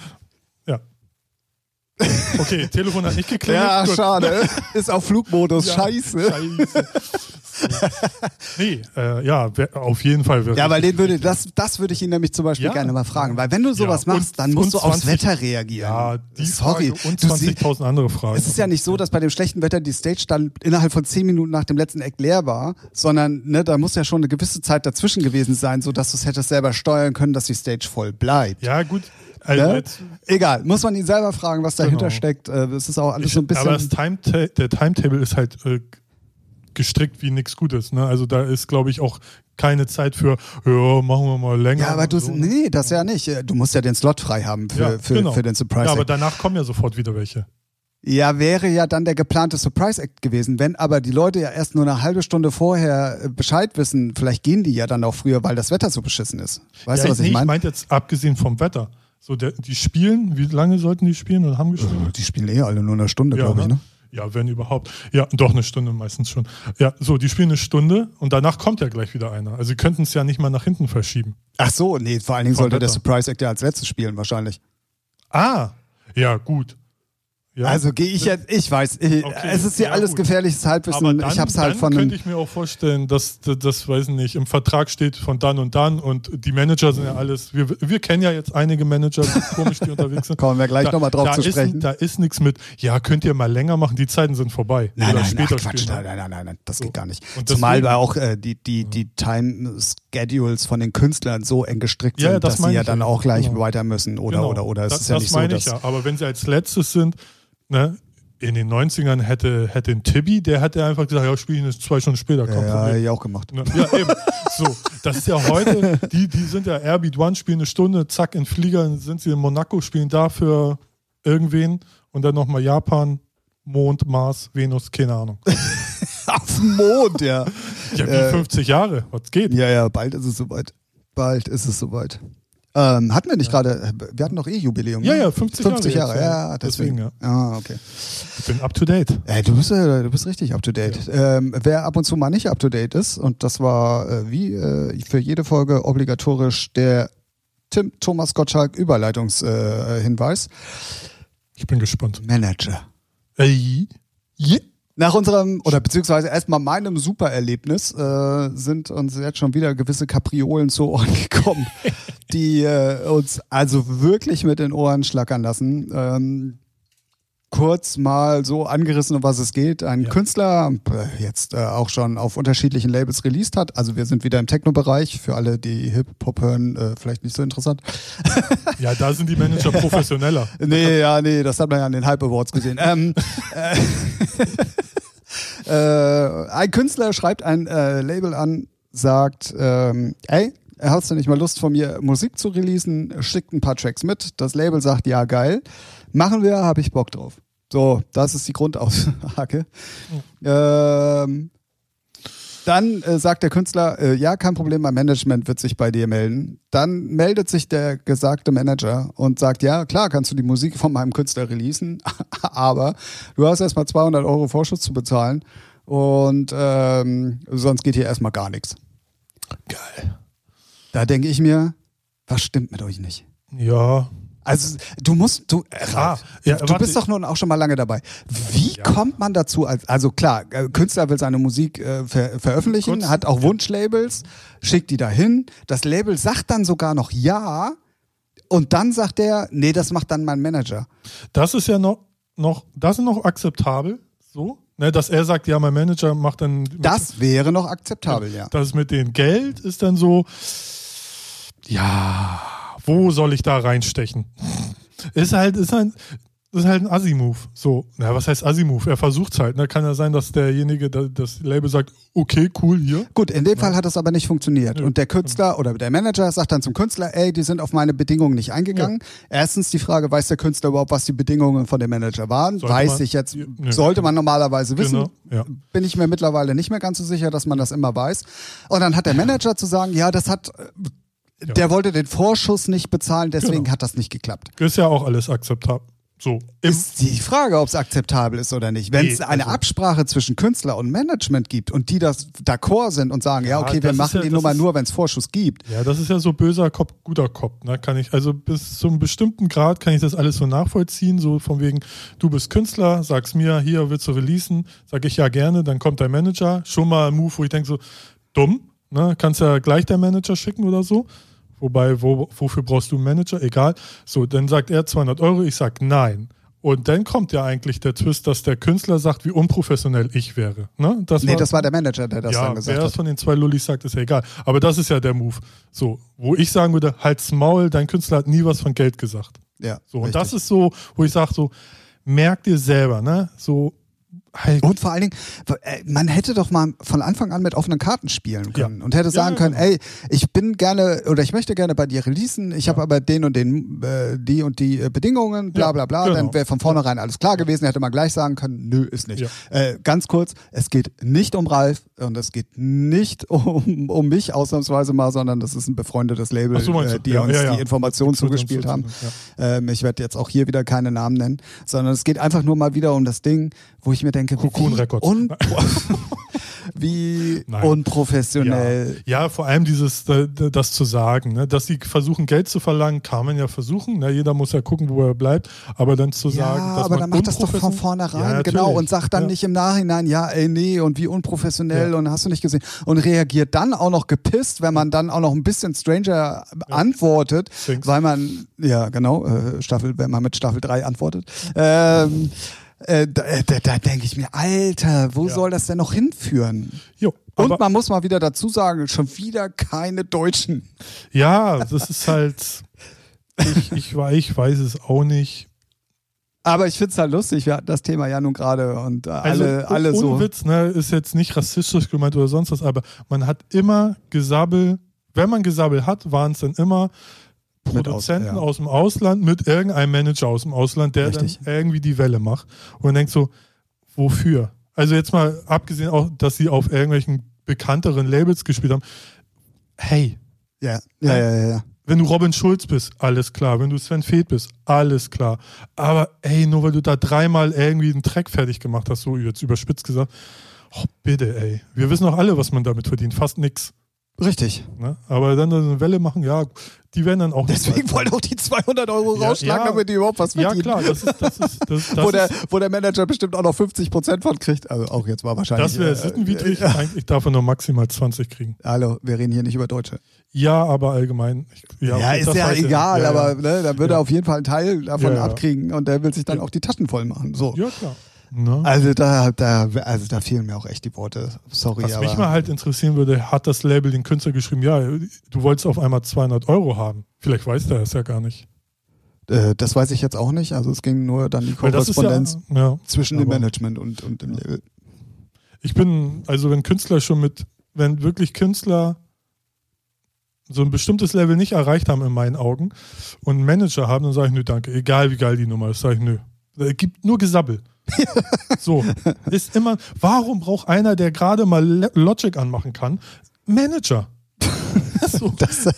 Okay, Telefon hat nicht geklingelt. Ja, Gut. schade. <laughs> Ist auf Flugmodus. Ja, Scheiße. Scheiße. <laughs> nee, äh, ja, auf jeden Fall. Ja, weil den würde, das, das würde ich ihn nämlich zum Beispiel Ja. gerne mal fragen. Weil wenn du sowas Ja, machst, dann musst und du aufs 20 Wetter reagieren. Ja, die Sorry. Frage und Du sie- 20.000 andere Fragen. Es ist ja nicht so, dass bei dem schlechten Wetter die Stage dann innerhalb von zehn Minuten nach dem letzten Act leer war, sondern ne, da muss ja schon eine gewisse Zeit dazwischen gewesen sein, so dass du es hättest selber steuern können, dass die Stage voll bleibt. Ja, gut. Also Ne? Egal, muss man ihn selber fragen, was dahinter Genau. steckt. Äh, Es ist auch alles ich, so ein bisschen. aber das Timeta der Timetable ist halt äh, gestrickt wie nichts Gutes. Ne? Also da ist, glaube ich, auch keine Zeit für, ja, machen wir mal länger. ja, aber du, so. ne? nee, das ja nicht. Du musst ja den Slot frei haben für, Ja, für, genau. für den Surprise Ja, aber danach kommen ja sofort wieder welche. Ja, wäre ja dann der geplante Surprise Act gewesen. Wenn aber die Leute ja erst nur eine halbe Stunde vorher äh, Bescheid wissen, vielleicht gehen die ja dann auch früher, weil das Wetter so beschissen ist. Weißt ja, du, was nee, ich meine? meinte jetzt abgesehen vom Wetter. So, der, die spielen, wie lange sollten die spielen oder haben gespielt? Die spielen eh alle nur eine Stunde, glaube ich, ne? Ja, wenn überhaupt. Ja, doch eine Stunde meistens schon. Ja, so, die spielen eine Stunde und danach kommt ja gleich wieder einer. Also sie könnten es ja nicht mal nach hinten verschieben. Ach so, nee, vor allen Dingen sollte der Wetter. Surprise Act ja als letztes spielen, wahrscheinlich. Ah, ja, gut. Ja. Also gehe ich jetzt, ich weiß, ich, Okay, es ist hier ja, alles gut. gefährliches Halbwissen. dann, ich hab's halt dann von könnte ich mir auch vorstellen, dass das, weiß ich nicht, im Vertrag steht von dann und dann und die Manager sind ja alles, wir, wir kennen ja jetzt einige Manager, die <laughs> komisch, die unterwegs sind. kommen wir gleich nochmal drauf da zu ist, sprechen. Da ist nichts mit, ja, könnt ihr mal länger machen, die Zeiten sind vorbei. Nein, Oder nein, später ach, Quatsch, spielen. nein, nein, nein, nein, das So. geht gar nicht. Und Zumal deswegen- auch äh, die, die, die Time-Schedules von den Künstlern so eng gestrickt Ja, sind, das dass sie ja dann ja. auch gleich Genau. weiter müssen. Oder, Genau. oder, oder. Es das, ist ja nicht so, meine dass. ich ja. Aber wenn sie als letztes sind, ne, in den 90ern hätte, hätte ein Tibi, der hätte einfach gesagt, ja, spiele ich zwei Stunden später. Kein Ja, ja, Problem. ja, auch gemacht. Ne? Ja, eben. So, das ist ja heute, die, die sind ja Airbeat One, spielen eine Stunde, zack, in Flieger sind sie in Monaco, spielen dafür irgendwen und dann nochmal Japan, Mond, Mars, Venus, keine Ahnung. <laughs> Auf dem Mond, ja. Ja, wie Äh, 50 Jahre, was geht? Ja, ja, bald ist es soweit. Bald ist es soweit. Ähm, hatten wir nicht gerade, wir hatten doch eh Jubiläum. Ja, ne? ja, 50, 50 Jahre. Jahre, jetzt, ja, deswegen. deswegen ja. Ah, okay. Ich bin up to date. Ey, du bist, äh, du bist richtig up to date. Ähm, wer ab und zu mal nicht up to date ist, und das war äh, wie äh, für jede Folge obligatorisch der Tim Thomas Gottschalk Überleitungshinweis. Äh, Hinweis. Ich bin gespannt. Manager. Ey. Yeah. Nach unserem, oder beziehungsweise erstmal meinem Supererlebnis, äh, sind uns jetzt schon wieder gewisse Kapriolen zu Ohren <laughs> gekommen, <laughs> die äh, uns also wirklich mit den Ohren schlackern lassen. Ähm, kurz mal so angerissen, um was es geht. Ein Ja. Künstler, äh, jetzt äh, auch schon auf unterschiedlichen Labels released hat. Also wir sind wieder im Techno-Bereich. Für alle, die Hip-Hop hören, äh, vielleicht nicht so interessant. <laughs> Ja, da sind die Manager professioneller. <laughs> Nee, ja, nee, das hat man ja an den Hype Awards gesehen. ähm, <laughs> äh, äh, ein Künstler schreibt ein äh, Label an, sagt, ähm, ey, hast du nicht mal Lust von mir Musik zu releasen? Schickt ein paar Tracks mit. Das Label sagt, ja, geil. Machen wir, habe ich Bock drauf. So, das ist die Grundaussage. Ähm, dann äh, sagt der Künstler, äh, ja, kein Problem, mein Management wird sich bei dir melden. Dann meldet sich der gesagte Manager und sagt, ja, klar, kannst du die Musik von meinem Künstler releasen, <laughs> aber du hast erstmal 200 Euro Vorschuss zu bezahlen und ähm, sonst geht hier erstmal gar nichts. Geil. Da denke ich mir, was stimmt mit euch nicht? Ja. Also du musst, du, Ah, Ralf, ja, du warte. bist doch nun auch schon mal lange dabei. Wie Ja. kommt man dazu? Als, also klar, äh, Künstler will seine Musik äh, ver veröffentlichen, Kurz, hat auch Wunschlabels, schickt die dahin. Das Label sagt dann sogar noch ja und dann sagt er, nee, das macht dann mein Manager. Das ist ja noch, noch das ist noch akzeptabel, so. Ne, dass er sagt, ja, mein Manager macht dann. Das wäre noch akzeptabel, ja. Das mit dem Geld ist dann so, ja, wo soll ich da reinstechen? Ist halt, ist halt, ist halt ein Assi-Move. So, na, was heißt Assi-Move? Er versucht's halt. Ne? Kann ja sein, dass derjenige, da- das Label sagt, okay, cool, hier. Gut, in dem Fall hat es aber nicht funktioniert. Nö. Und der Künstler oder der Manager sagt dann zum Künstler, ey, die sind auf meine Bedingungen nicht eingegangen. Erstens die Frage, weiß der Künstler überhaupt, was die Bedingungen von dem Manager waren? Sollte weiß man- ich jetzt, Ja, sollte man normalerweise wissen. Genau, ja. Bin ich mir mittlerweile nicht mehr ganz so sicher, dass man das immer weiß. Und dann hat der <laughs> Manager zu sagen, ja, das hat, Ja. der wollte den Vorschuss nicht bezahlen, deswegen Genau. hat das nicht geklappt. Ist ja auch alles akzeptabel. So. Ist die Frage, ob es akzeptabel ist oder nicht. Wenn es nee, eine also, Absprache zwischen Künstler und Management gibt und die das d'accord sind und sagen, ja, okay, wir machen ja, die Nummer ist, nur, wenn es Vorschuss gibt. Ja, das ist ja so böser Kopf, guter Kopf. Ne? Kann ich, also bis zu einem bestimmten Grad kann ich das alles so nachvollziehen, so von wegen, du bist Künstler, sagst mir, hier willst du releasen, sag ich ja gerne, dann kommt dein Manager, schon mal ein Move, wo ich denke so, dumm, ne? kannst ja gleich dein Manager schicken oder so. Wobei, wo, wofür brauchst du einen Manager? Egal. So, dann sagt er 200 Euro, ich sag nein. Und dann kommt ja eigentlich der Twist, dass der Künstler sagt, wie unprofessionell ich wäre. Ne? Das nee, war, das war der Manager, der das ja, dann gesagt hat. Wer das von den zwei Lullis sagt, ist ja egal. Aber das ist ja der Move. So, wo ich sagen würde, halt's Maul, dein Künstler hat nie was von Geld gesagt. Ja. So, und das ist so, wo ich sage, so, merk dir selber, ne? So, Halt. Und vor allen Dingen, äh, man hätte doch mal von Anfang an mit offenen Karten spielen können ja. und hätte sagen ja, können, ey, ich bin gerne oder ich möchte gerne bei dir releasen, ich habe aber den und den, äh, die und die äh, Bedingungen, bla bla bla. Genau. Dann wäre von vornherein alles klar gewesen, hätte man gleich sagen können, nö, ist nicht. Äh, ganz kurz, es geht nicht um Ralf und es geht nicht <laughs> um, um mich ausnahmsweise mal, sondern das ist ein befreundetes Label, so, äh, die uns die Informationen zugespielt haben. Ähm, ich werde jetzt auch hier wieder keine Namen nennen, sondern es geht einfach nur mal wieder um das Ding, wo ich mir denke, Cocoon Records. Un <laughs> wie Nein. unprofessionell. Ja. ja. vor allem dieses, das zu sagen, ne? dass sie versuchen, Geld zu verlangen, kann man ja versuchen. Ne? Jeder muss ja gucken, wo er bleibt. Aber dann zu sagen, ja, dass aber dann macht das doch von vornherein, ja, genau, und sagt dann nicht im Nachhinein, ja, ey, nee, und wie unprofessionell und hast du nicht gesehen. Und reagiert dann auch noch gepisst, wenn man dann auch noch ein bisschen Stranger antwortet, Thanks. weil man, ja, genau, äh, Staffel, wenn man mit Staffel 3 antwortet. Ähm, äh, da, äh, da, da denke ich mir, Alter, wo ja. soll das denn noch hinführen? Jo, Und man muss mal wieder dazu sagen, schon wieder keine Deutschen. Ja, das ist halt, ich, ich, ich weiß es auch nicht. Aber ich finde es halt lustig, wir hatten das Thema ja nun gerade und äh, alle, also, alle so. Witz, ne, ist jetzt nicht rassistisch gemeint oder sonst was, aber man hat immer Gesabbel, wenn man Gesabbel hat, waren es dann immer Produzenten aus, ja. aus, dem Ausland mit irgendeinem Manager aus dem Ausland, der Richtig. dann irgendwie die Welle macht. Und man denkt so, wofür? Also jetzt mal abgesehen auch, dass sie auf irgendwelchen bekannteren Labels gespielt haben. Hey. Ja, ja, ja, ja. ja. Wenn du Robin Schulz bist, alles klar. Wenn du Sven Feth bist, alles klar. Aber ey, nur weil du da dreimal irgendwie einen Track fertig gemacht hast, so jetzt überspitzt gesagt, oh bitte, ey. Wir wissen doch alle, was man damit verdient. Fast nix. Richtig. Ne? Aber dann eine Welle machen, ja, die werden dann auch. Deswegen wollen auch die 200 Euro ja, rausschlagen, ja, damit die überhaupt was verdienen. Ja, klar, das ist. Das ist das, <laughs> das wo, der, wo der Manager bestimmt auch noch 50 Prozent von kriegt. Also auch jetzt mal wahrscheinlich. Das wäre äh, sittenwidrig. Äh, Eigentlich darf er nur maximal 20 kriegen. Hallo, wir reden hier nicht über Deutsche. Ja, aber allgemein. Ich, ja, ja ist ja egal, ja, aber ne, da würde er auf jeden Fall einen Teil davon abkriegen und der will sich dann auch die Taschen voll machen. So. Ja, klar. Ne? Also da, da, also da fehlen mir auch echt die Worte. Sorry. Was mich mal halt interessieren würde, hat das Label den Künstler geschrieben, ja, du wolltest auf einmal 200 Euro haben. Vielleicht weiß der es ja gar nicht. Äh, das weiß ich jetzt auch nicht. Also es ging nur dann die Korrespondenz ja, ja, zwischen dem Management und, und dem Label. Ich bin, also wenn Künstler schon mit, wenn wirklich Künstler so ein bestimmtes Level nicht erreicht haben in meinen Augen und einen Manager haben, dann sage ich, nö, danke, egal wie geil die Nummer ist, sage ich, nö. Es gibt nur Gesabbel. <laughs> so, ist immer, warum braucht einer, der gerade mal Logic anmachen kann, Manager? <laughs> so. Das,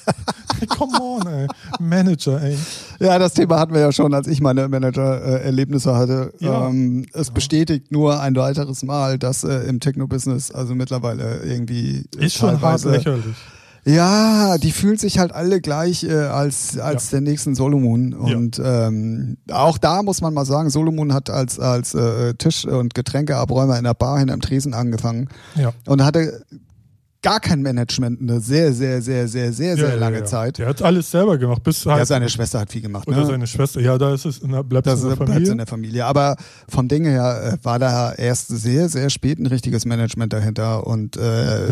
Come on, ey. Manager, ey. Ja, das Thema hatten wir ja schon, als ich meine Manager-Erlebnisse hatte. Ja. Ähm, es bestätigt nur ein weiteres Mal, dass äh, im Techno-Business also mittlerweile irgendwie ist schon hart lächerlich ja, die fühlen sich halt alle gleich äh, als, als ja. der nächsten Solomon. Und ja. ähm, auch da muss man mal sagen, Solomon hat als, als äh, Tisch- und Getränkeabräumer in der Bar hinterm Tresen angefangen. Ja. Und hatte gar kein Management eine sehr, sehr, sehr, sehr, sehr, sehr ja, lange Zeit. Der hat alles selber gemacht. Bis halt ja, seine Schwester hat viel gemacht. Oder ne? seine Schwester, ja, da ist es, bleibt es in der Familie. in der Familie. Aber vom Ding her äh, war da erst sehr, sehr spät ein richtiges Management dahinter und äh,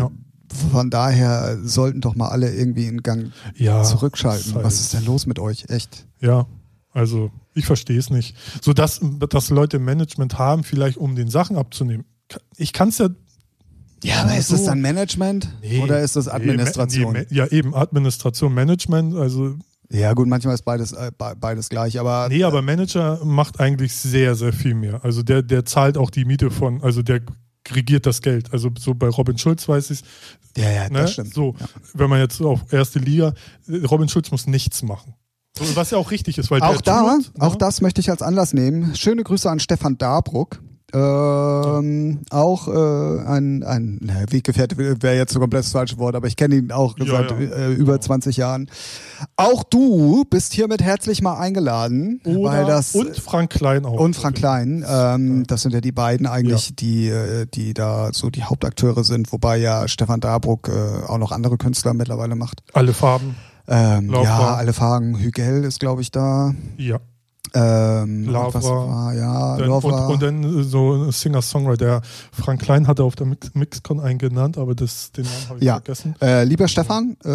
von daher sollten doch mal alle irgendwie in Gang ja, zurückschalten. Halt Was ist denn los mit euch? Echt? Ja, also ich verstehe es nicht. So dass, dass Leute Management haben, vielleicht um den Sachen abzunehmen. Ich kann es ja. Ja, aber ist so, das dann Management nee, oder ist das Administration? Nee, ja, eben Administration, Management, also ja, gut, manchmal ist beides, äh, beides gleich, aber. Nee, aber Manager macht eigentlich sehr, sehr viel mehr. Also der, der zahlt auch die Miete von, also der regiert das Geld. Also so bei Robin Schulz weiß ich Ja, ja, ne? das stimmt. So, ja. wenn man jetzt auf erste Liga, Robin Schulz muss nichts machen. Was ja auch richtig ist, weil Auch der da, auch ne? das möchte ich als Anlass nehmen. Schöne Grüße an Stefan Darbruck. Ähm, auch äh, ein, ein naja, Weggefährte wäre jetzt so komplett das falsche Wort, aber ich kenne ihn auch Ja, seit ja. Äh, über 20 Jahren. Auch du bist hiermit herzlich mal eingeladen, Oder, weil das und Frank Klein auch. und Frank Klein, ähm, das sind ja die beiden eigentlich, Ja. die, äh, die da so die Hauptakteure sind, wobei ja Stefan Darbruck äh, auch noch andere Künstler mittlerweile macht. Alle Farben. Ähm, ja, alle Fragen. Hügel ist, glaube ich, da. Ja. Ähm, Lavra. war, ja, Dann, und, und dann so ein Singer-Songwriter. Frank Klein hatte auf der Mix Mixcon einen genannt, aber das, den Namen habe ich Ja. vergessen. äh, lieber Stefan, äh,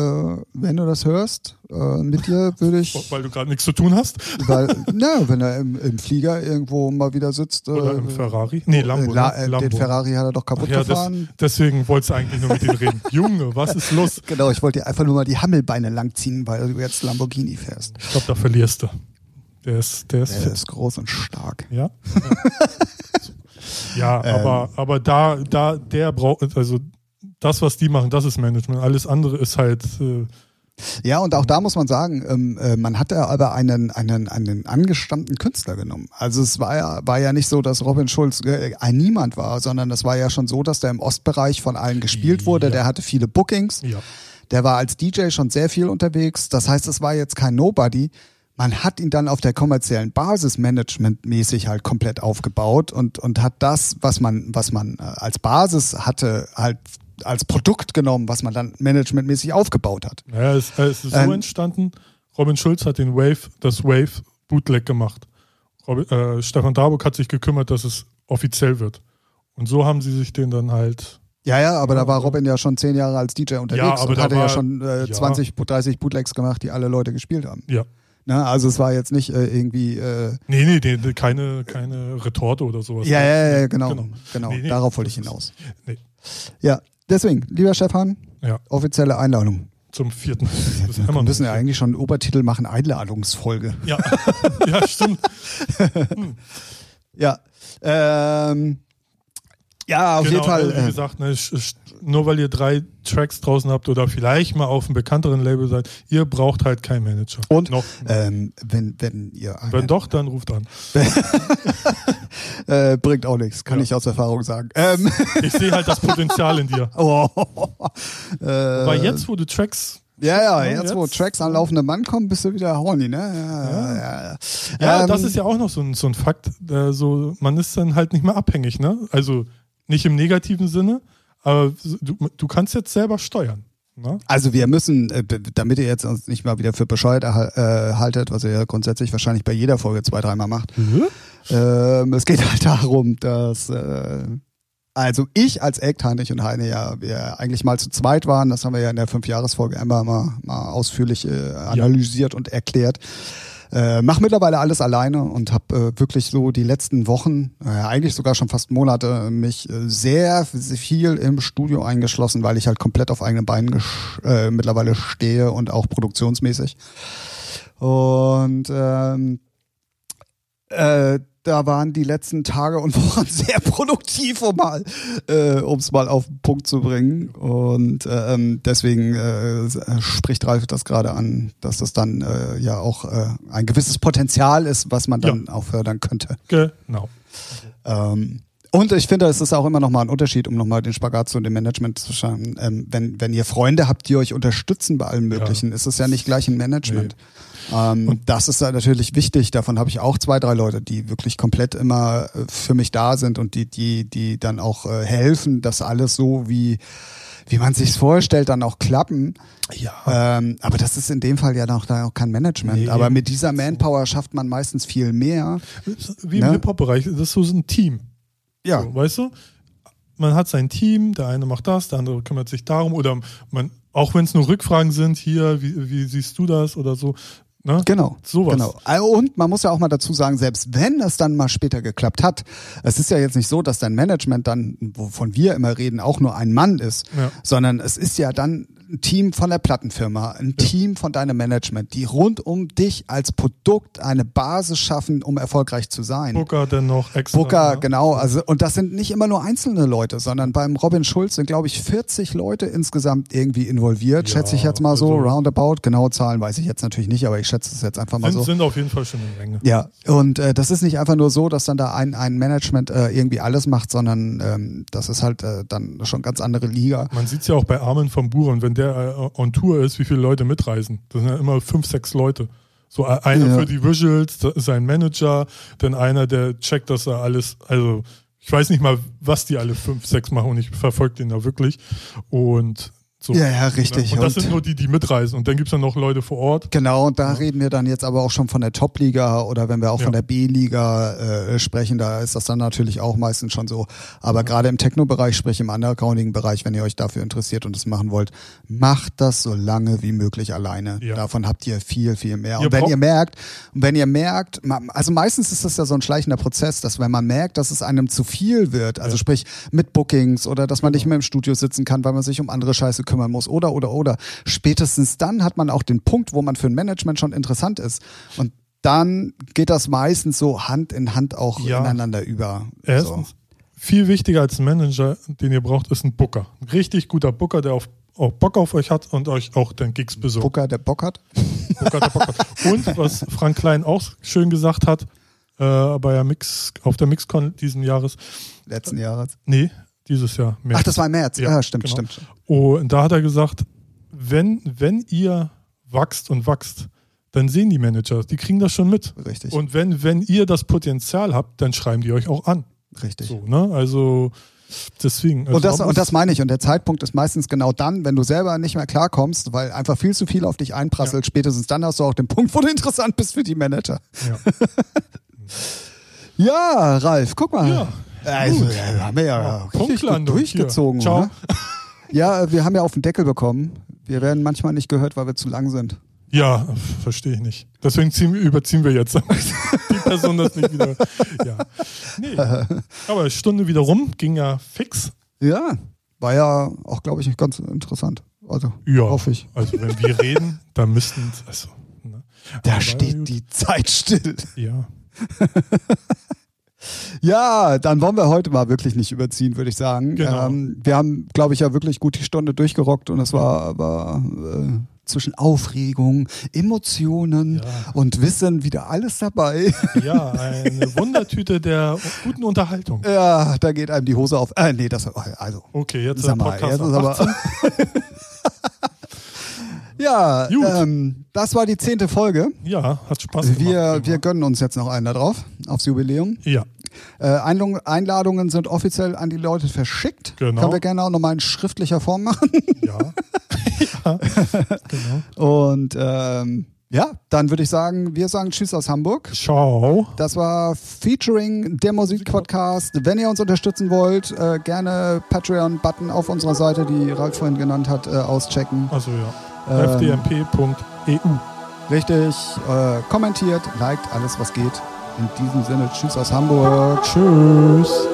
wenn du das hörst, äh, mit dir würde ich, <laughs> Weil du gerade nichts zu tun hast. weil, na, wenn er im, im Flieger irgendwo mal wieder sitzt, äh, Oder im Ferrari. Nee, Lambo. äh, La, ne? äh, Lambo. den Ferrari hat er doch kaputt Ach ja, das, gefahren. deswegen wolltest du eigentlich nur mit ihm reden. <laughs> Junge, was ist los? Genau, ich wollte dir einfach nur mal die Hammelbeine langziehen, weil du jetzt Lamborghini fährst. Ich glaube, da verlierst du. Der ist, der ist Der ist groß und stark. Ja. <laughs> ja, Ähm. aber, aber da, da, der braucht, also das, was die machen, das ist Management. Alles andere ist halt, äh, Ja, und auch da muss man sagen, ähm, äh, man hatte aber einen, einen, einen angestammten Künstler genommen. Also es war ja, war ja nicht so, dass Robin Schulz äh, ein Niemand war, sondern es war ja schon so, dass der im Ostbereich von allen gespielt wurde. Ja. Der hatte viele Bookings. ja. Der war als DJ schon sehr viel unterwegs. Das heißt, es war jetzt kein Nobody. Man hat ihn dann auf der kommerziellen Basis managementmäßig halt komplett aufgebaut und, und hat das, was man, was man äh, als Basis hatte, halt als Produkt genommen, was man dann managementmäßig aufgebaut hat. Naja, es, äh, es ist so Ähm. entstanden. Robin Schulz hat den Wave, das Wave Bootleg gemacht. Robin, äh, Stefan Darburg hat sich gekümmert, dass es offiziell wird. Und so haben sie sich den dann halt. Ja, ja, aber da war Robin ja schon zehn Jahre als DJ unterwegs Ja, aber und hatte ja war- schon äh, ja. 20, 30 Bootlegs gemacht, die alle Leute gespielt haben. Ja. Ne? Also es war jetzt nicht äh, irgendwie äh, Nee, nee, nee, keine, keine Retorte oder sowas. ja, ja, ja, genau, genau, Genau. Nee, nee, darauf wollte ich hinaus. Nee. Ja, deswegen, lieber Stefan, Ja, offizielle Einladung. zum vierten. Das ist Wir müssen ja eigentlich schon einen Obertitel machen, Einladungsfolge. Ja, <laughs> ja stimmt. <laughs> Ja, ähm, ja, auf genau, jeden Fall. also wie Äh, gesagt, ne, nur weil ihr drei Tracks draußen habt oder vielleicht mal auf einem bekannteren Label seid, ihr braucht halt keinen Manager. Und, noch. ähm, wenn, wenn ihr eine, Wenn doch, dann ruft an. <laughs> äh, bringt auch nichts, kann Ja. ich aus Erfahrung sagen. Ähm, Ich sehe halt das Potenzial in dir. <laughs> oh, äh, Weil jetzt, wo du Tracks. Ja, ja, Ja, jetzt, wo jetzt- Tracks an laufenden Mann kommen, bist du wieder horny, ne? Ja, ja, ja. Ja, Ähm, das ist ja auch noch so ein, so ein Fakt. So, man ist dann halt nicht mehr abhängig, ne? Also nicht im negativen Sinne, aber du, du kannst jetzt selber steuern. Ne? Also wir müssen, äh, damit ihr jetzt uns nicht mal wieder für bescheuert äh, haltet, was ihr ja grundsätzlich wahrscheinlich bei jeder Folge zwei, dreimal macht. Ähm, es geht halt <laughs> darum, dass äh, also ich als Act, Heinrich und Heine ja wir eigentlich mal zu zweit waren. Das haben wir ja in der Fünfjahresfolge einmal mal, mal ausführlich äh, analysiert und erklärt. Äh, mach mittlerweile alles alleine und habe äh, wirklich so die letzten Wochen, äh, eigentlich sogar schon fast Monate, mich äh, sehr viel im Studio eingeschlossen, weil ich halt komplett auf eigenen Beinen äh, mittlerweile stehe und auch produktionsmäßig. Und ähm, äh, da waren die letzten Tage und Wochen <laughs> sehr produktiv, um mal, äh, um es mal auf den Punkt zu bringen. Und ähm, deswegen äh, spricht Ralf das gerade an, dass das dann äh, ja auch äh, ein gewisses Potenzial ist, was man dann auch fördern könnte. Genau. Ähm, und ich finde, es ist auch immer noch mal ein Unterschied, um nochmal den Spagat zu dem Management zu schauen. Ähm, wenn, wenn ihr Freunde habt, die euch unterstützen bei allem Möglichen, ist es ja nicht gleich ein Management. Ähm, und das ist da natürlich wichtig. Davon habe ich auch zwei, drei Leute, die wirklich komplett immer äh, für mich da sind und die, die, die dann auch äh, helfen, dass alles so wie wie man sich vorstellt, dann auch klappen. Ja. Ähm, aber das ist in dem Fall ja noch da auch kein Management. Nee. aber mit dieser Manpower schafft man meistens viel mehr. Wie im Ne? Hip-Hop-Bereich, das ist so ein Team. Ja, So, weißt du? Man hat sein Team, der eine macht das, der andere kümmert sich darum oder man, auch wenn es nur Rückfragen sind, hier, wie, wie siehst du das oder so. Ne? Genau. Sowas. Genau. Also, Und man muss ja auch mal dazu sagen, selbst wenn es dann mal später geklappt hat, es ist ja jetzt nicht so, dass dein Management dann, wovon wir immer reden, auch nur ein Mann ist, Ja. sondern es ist ja dann ein Team von der Plattenfirma, ein ja. Team von deinem Management, die rund um dich als Produkt eine Basis schaffen, um erfolgreich zu sein. Booker dennoch extra. Booker, genau. Also, und das sind nicht immer nur einzelne Leute, sondern beim Robin Schulz sind, glaube ich, 40 Leute insgesamt irgendwie involviert, ja, schätze ich jetzt mal so, also roundabout. Genaue Zahlen weiß ich jetzt natürlich nicht, aber ich schätze es jetzt einfach mal sind, so. Sind auf jeden Fall schon eine Menge. Ja, und äh, das ist nicht einfach nur so, dass dann da ein, ein Management äh, irgendwie alles macht, sondern ähm, das ist halt äh, dann schon ganz andere Liga. Man sieht es ja auch bei Armin von Buren, wenn der äh, on Tour ist, wie viele Leute mitreisen. Das sind ja immer fünf, sechs Leute. So äh, einer ja. für die Visuals, sein Manager, dann einer, der checkt, dass er alles, also ich weiß nicht mal, was die alle fünf, sechs machen und ich verfolge den da wirklich. Und so. Ja, ja, richtig. Und das und sind nur die, die mitreisen. Und dann gibt es dann noch Leute vor Ort. Genau, und da ja. reden wir dann jetzt aber auch schon von der Top-Liga oder wenn wir auch ja. von der B-Liga äh, sprechen, da ist das dann natürlich auch meistens schon so. Aber ja. gerade im Techno-Bereich, sprich im Undergrounding-Bereich, wenn ihr euch dafür interessiert und das machen wollt, macht das so lange wie möglich alleine. Davon habt ihr viel, viel mehr. Ihr und wenn ihr merkt, wenn ihr merkt, also meistens ist das ja so ein schleichender Prozess, dass wenn man merkt, dass es einem zu viel wird, also sprich mit Bookings oder dass man nicht mehr im Studio sitzen kann, weil man sich um andere Scheiße kümmern muss oder, oder, oder. Spätestens dann hat man auch den Punkt, wo man für ein Management schon interessant ist. Und dann geht das meistens so Hand in Hand auch ja. ineinander über. Erstens, so. viel wichtiger als ein Manager, den ihr braucht, ist ein Booker. Ein richtig guter Booker, der auf, auch Bock auf euch hat und euch auch den Gigs besorgt. Booker, der Bock hat. Booker, der Bock hat. Und was Frank Klein auch schön gesagt hat, äh, bei der Mix, auf der Mixcon diesen Jahres. Letzten Jahres? Nee, dieses Jahr. März. Ach, das war im März. Ja, ja stimmt, genau. stimmt. Und da hat er gesagt, wenn, wenn ihr wachst und wachst, dann sehen die Manager, die kriegen das schon mit. Richtig. Und wenn, wenn ihr das Potenzial habt, dann schreiben die euch auch an. Richtig. So, ne? Also deswegen. Also und, das, und das meine ich. Und der Zeitpunkt ist meistens genau dann, wenn du selber nicht mehr klarkommst, weil einfach viel zu viel auf dich einprasselt. Ja. Spätestens dann hast du auch den Punkt, wo du interessant bist für die Manager. Ja, <laughs> ja Ralf, guck mal. Ja. Also, ja, haben wir ja oh, richtig durchgezogen. Ciao. Ne? Ja, wir haben ja auf den Deckel bekommen. Wir werden manchmal nicht gehört, weil wir zu lang sind. Ja, verstehe ich nicht. Deswegen ziehen, überziehen wir jetzt. <laughs> Die Person das nicht wieder. Ja. Nee. Aber Stunde wieder rum, ging ja fix. Ja, war ja auch, glaube ich, ganz interessant. Also, ja, hoffe ich. Also, wenn wir reden, dann müssten. Also, ne? Da steht die Zeit still. Ja. <laughs> Ja, dann wollen wir heute mal wirklich nicht überziehen, würde ich sagen. Genau. Ähm, wir haben, glaube ich, ja wirklich gut die Stunde durchgerockt und es war aber äh, zwischen Aufregung, Emotionen ja. und Wissen wieder alles dabei. <laughs> Ja, eine Wundertüte der guten Unterhaltung. Ja, da geht einem die Hose auf. Äh, nee, das also. Okay, jetzt, ist mal, jetzt ist aber. <laughs> Ja, ähm, das war die zehnte Folge. Ja, hat Spaß gemacht. Wir, wir gönnen uns jetzt noch einen da drauf, aufs Jubiläum. Ja. Äh, Einladungen sind offiziell an die Leute verschickt. Genau. Können wir gerne auch nochmal in schriftlicher Form machen. Ja. <laughs> ja. Genau. Und ähm, ja, dann würde ich sagen, wir sagen Tschüss aus Hamburg. Ciao. Das war Featuring der Musikpodcast. Wenn ihr uns unterstützen wollt, äh, gerne Patreon-Button auf unserer Seite, die Ralf vorhin genannt hat, äh, auschecken. Also ja. Ähm, fdmp.eu. Richtig. Äh, kommentiert, liked, alles was geht. In diesem Sinne, tschüss aus Hamburg. Tschüss.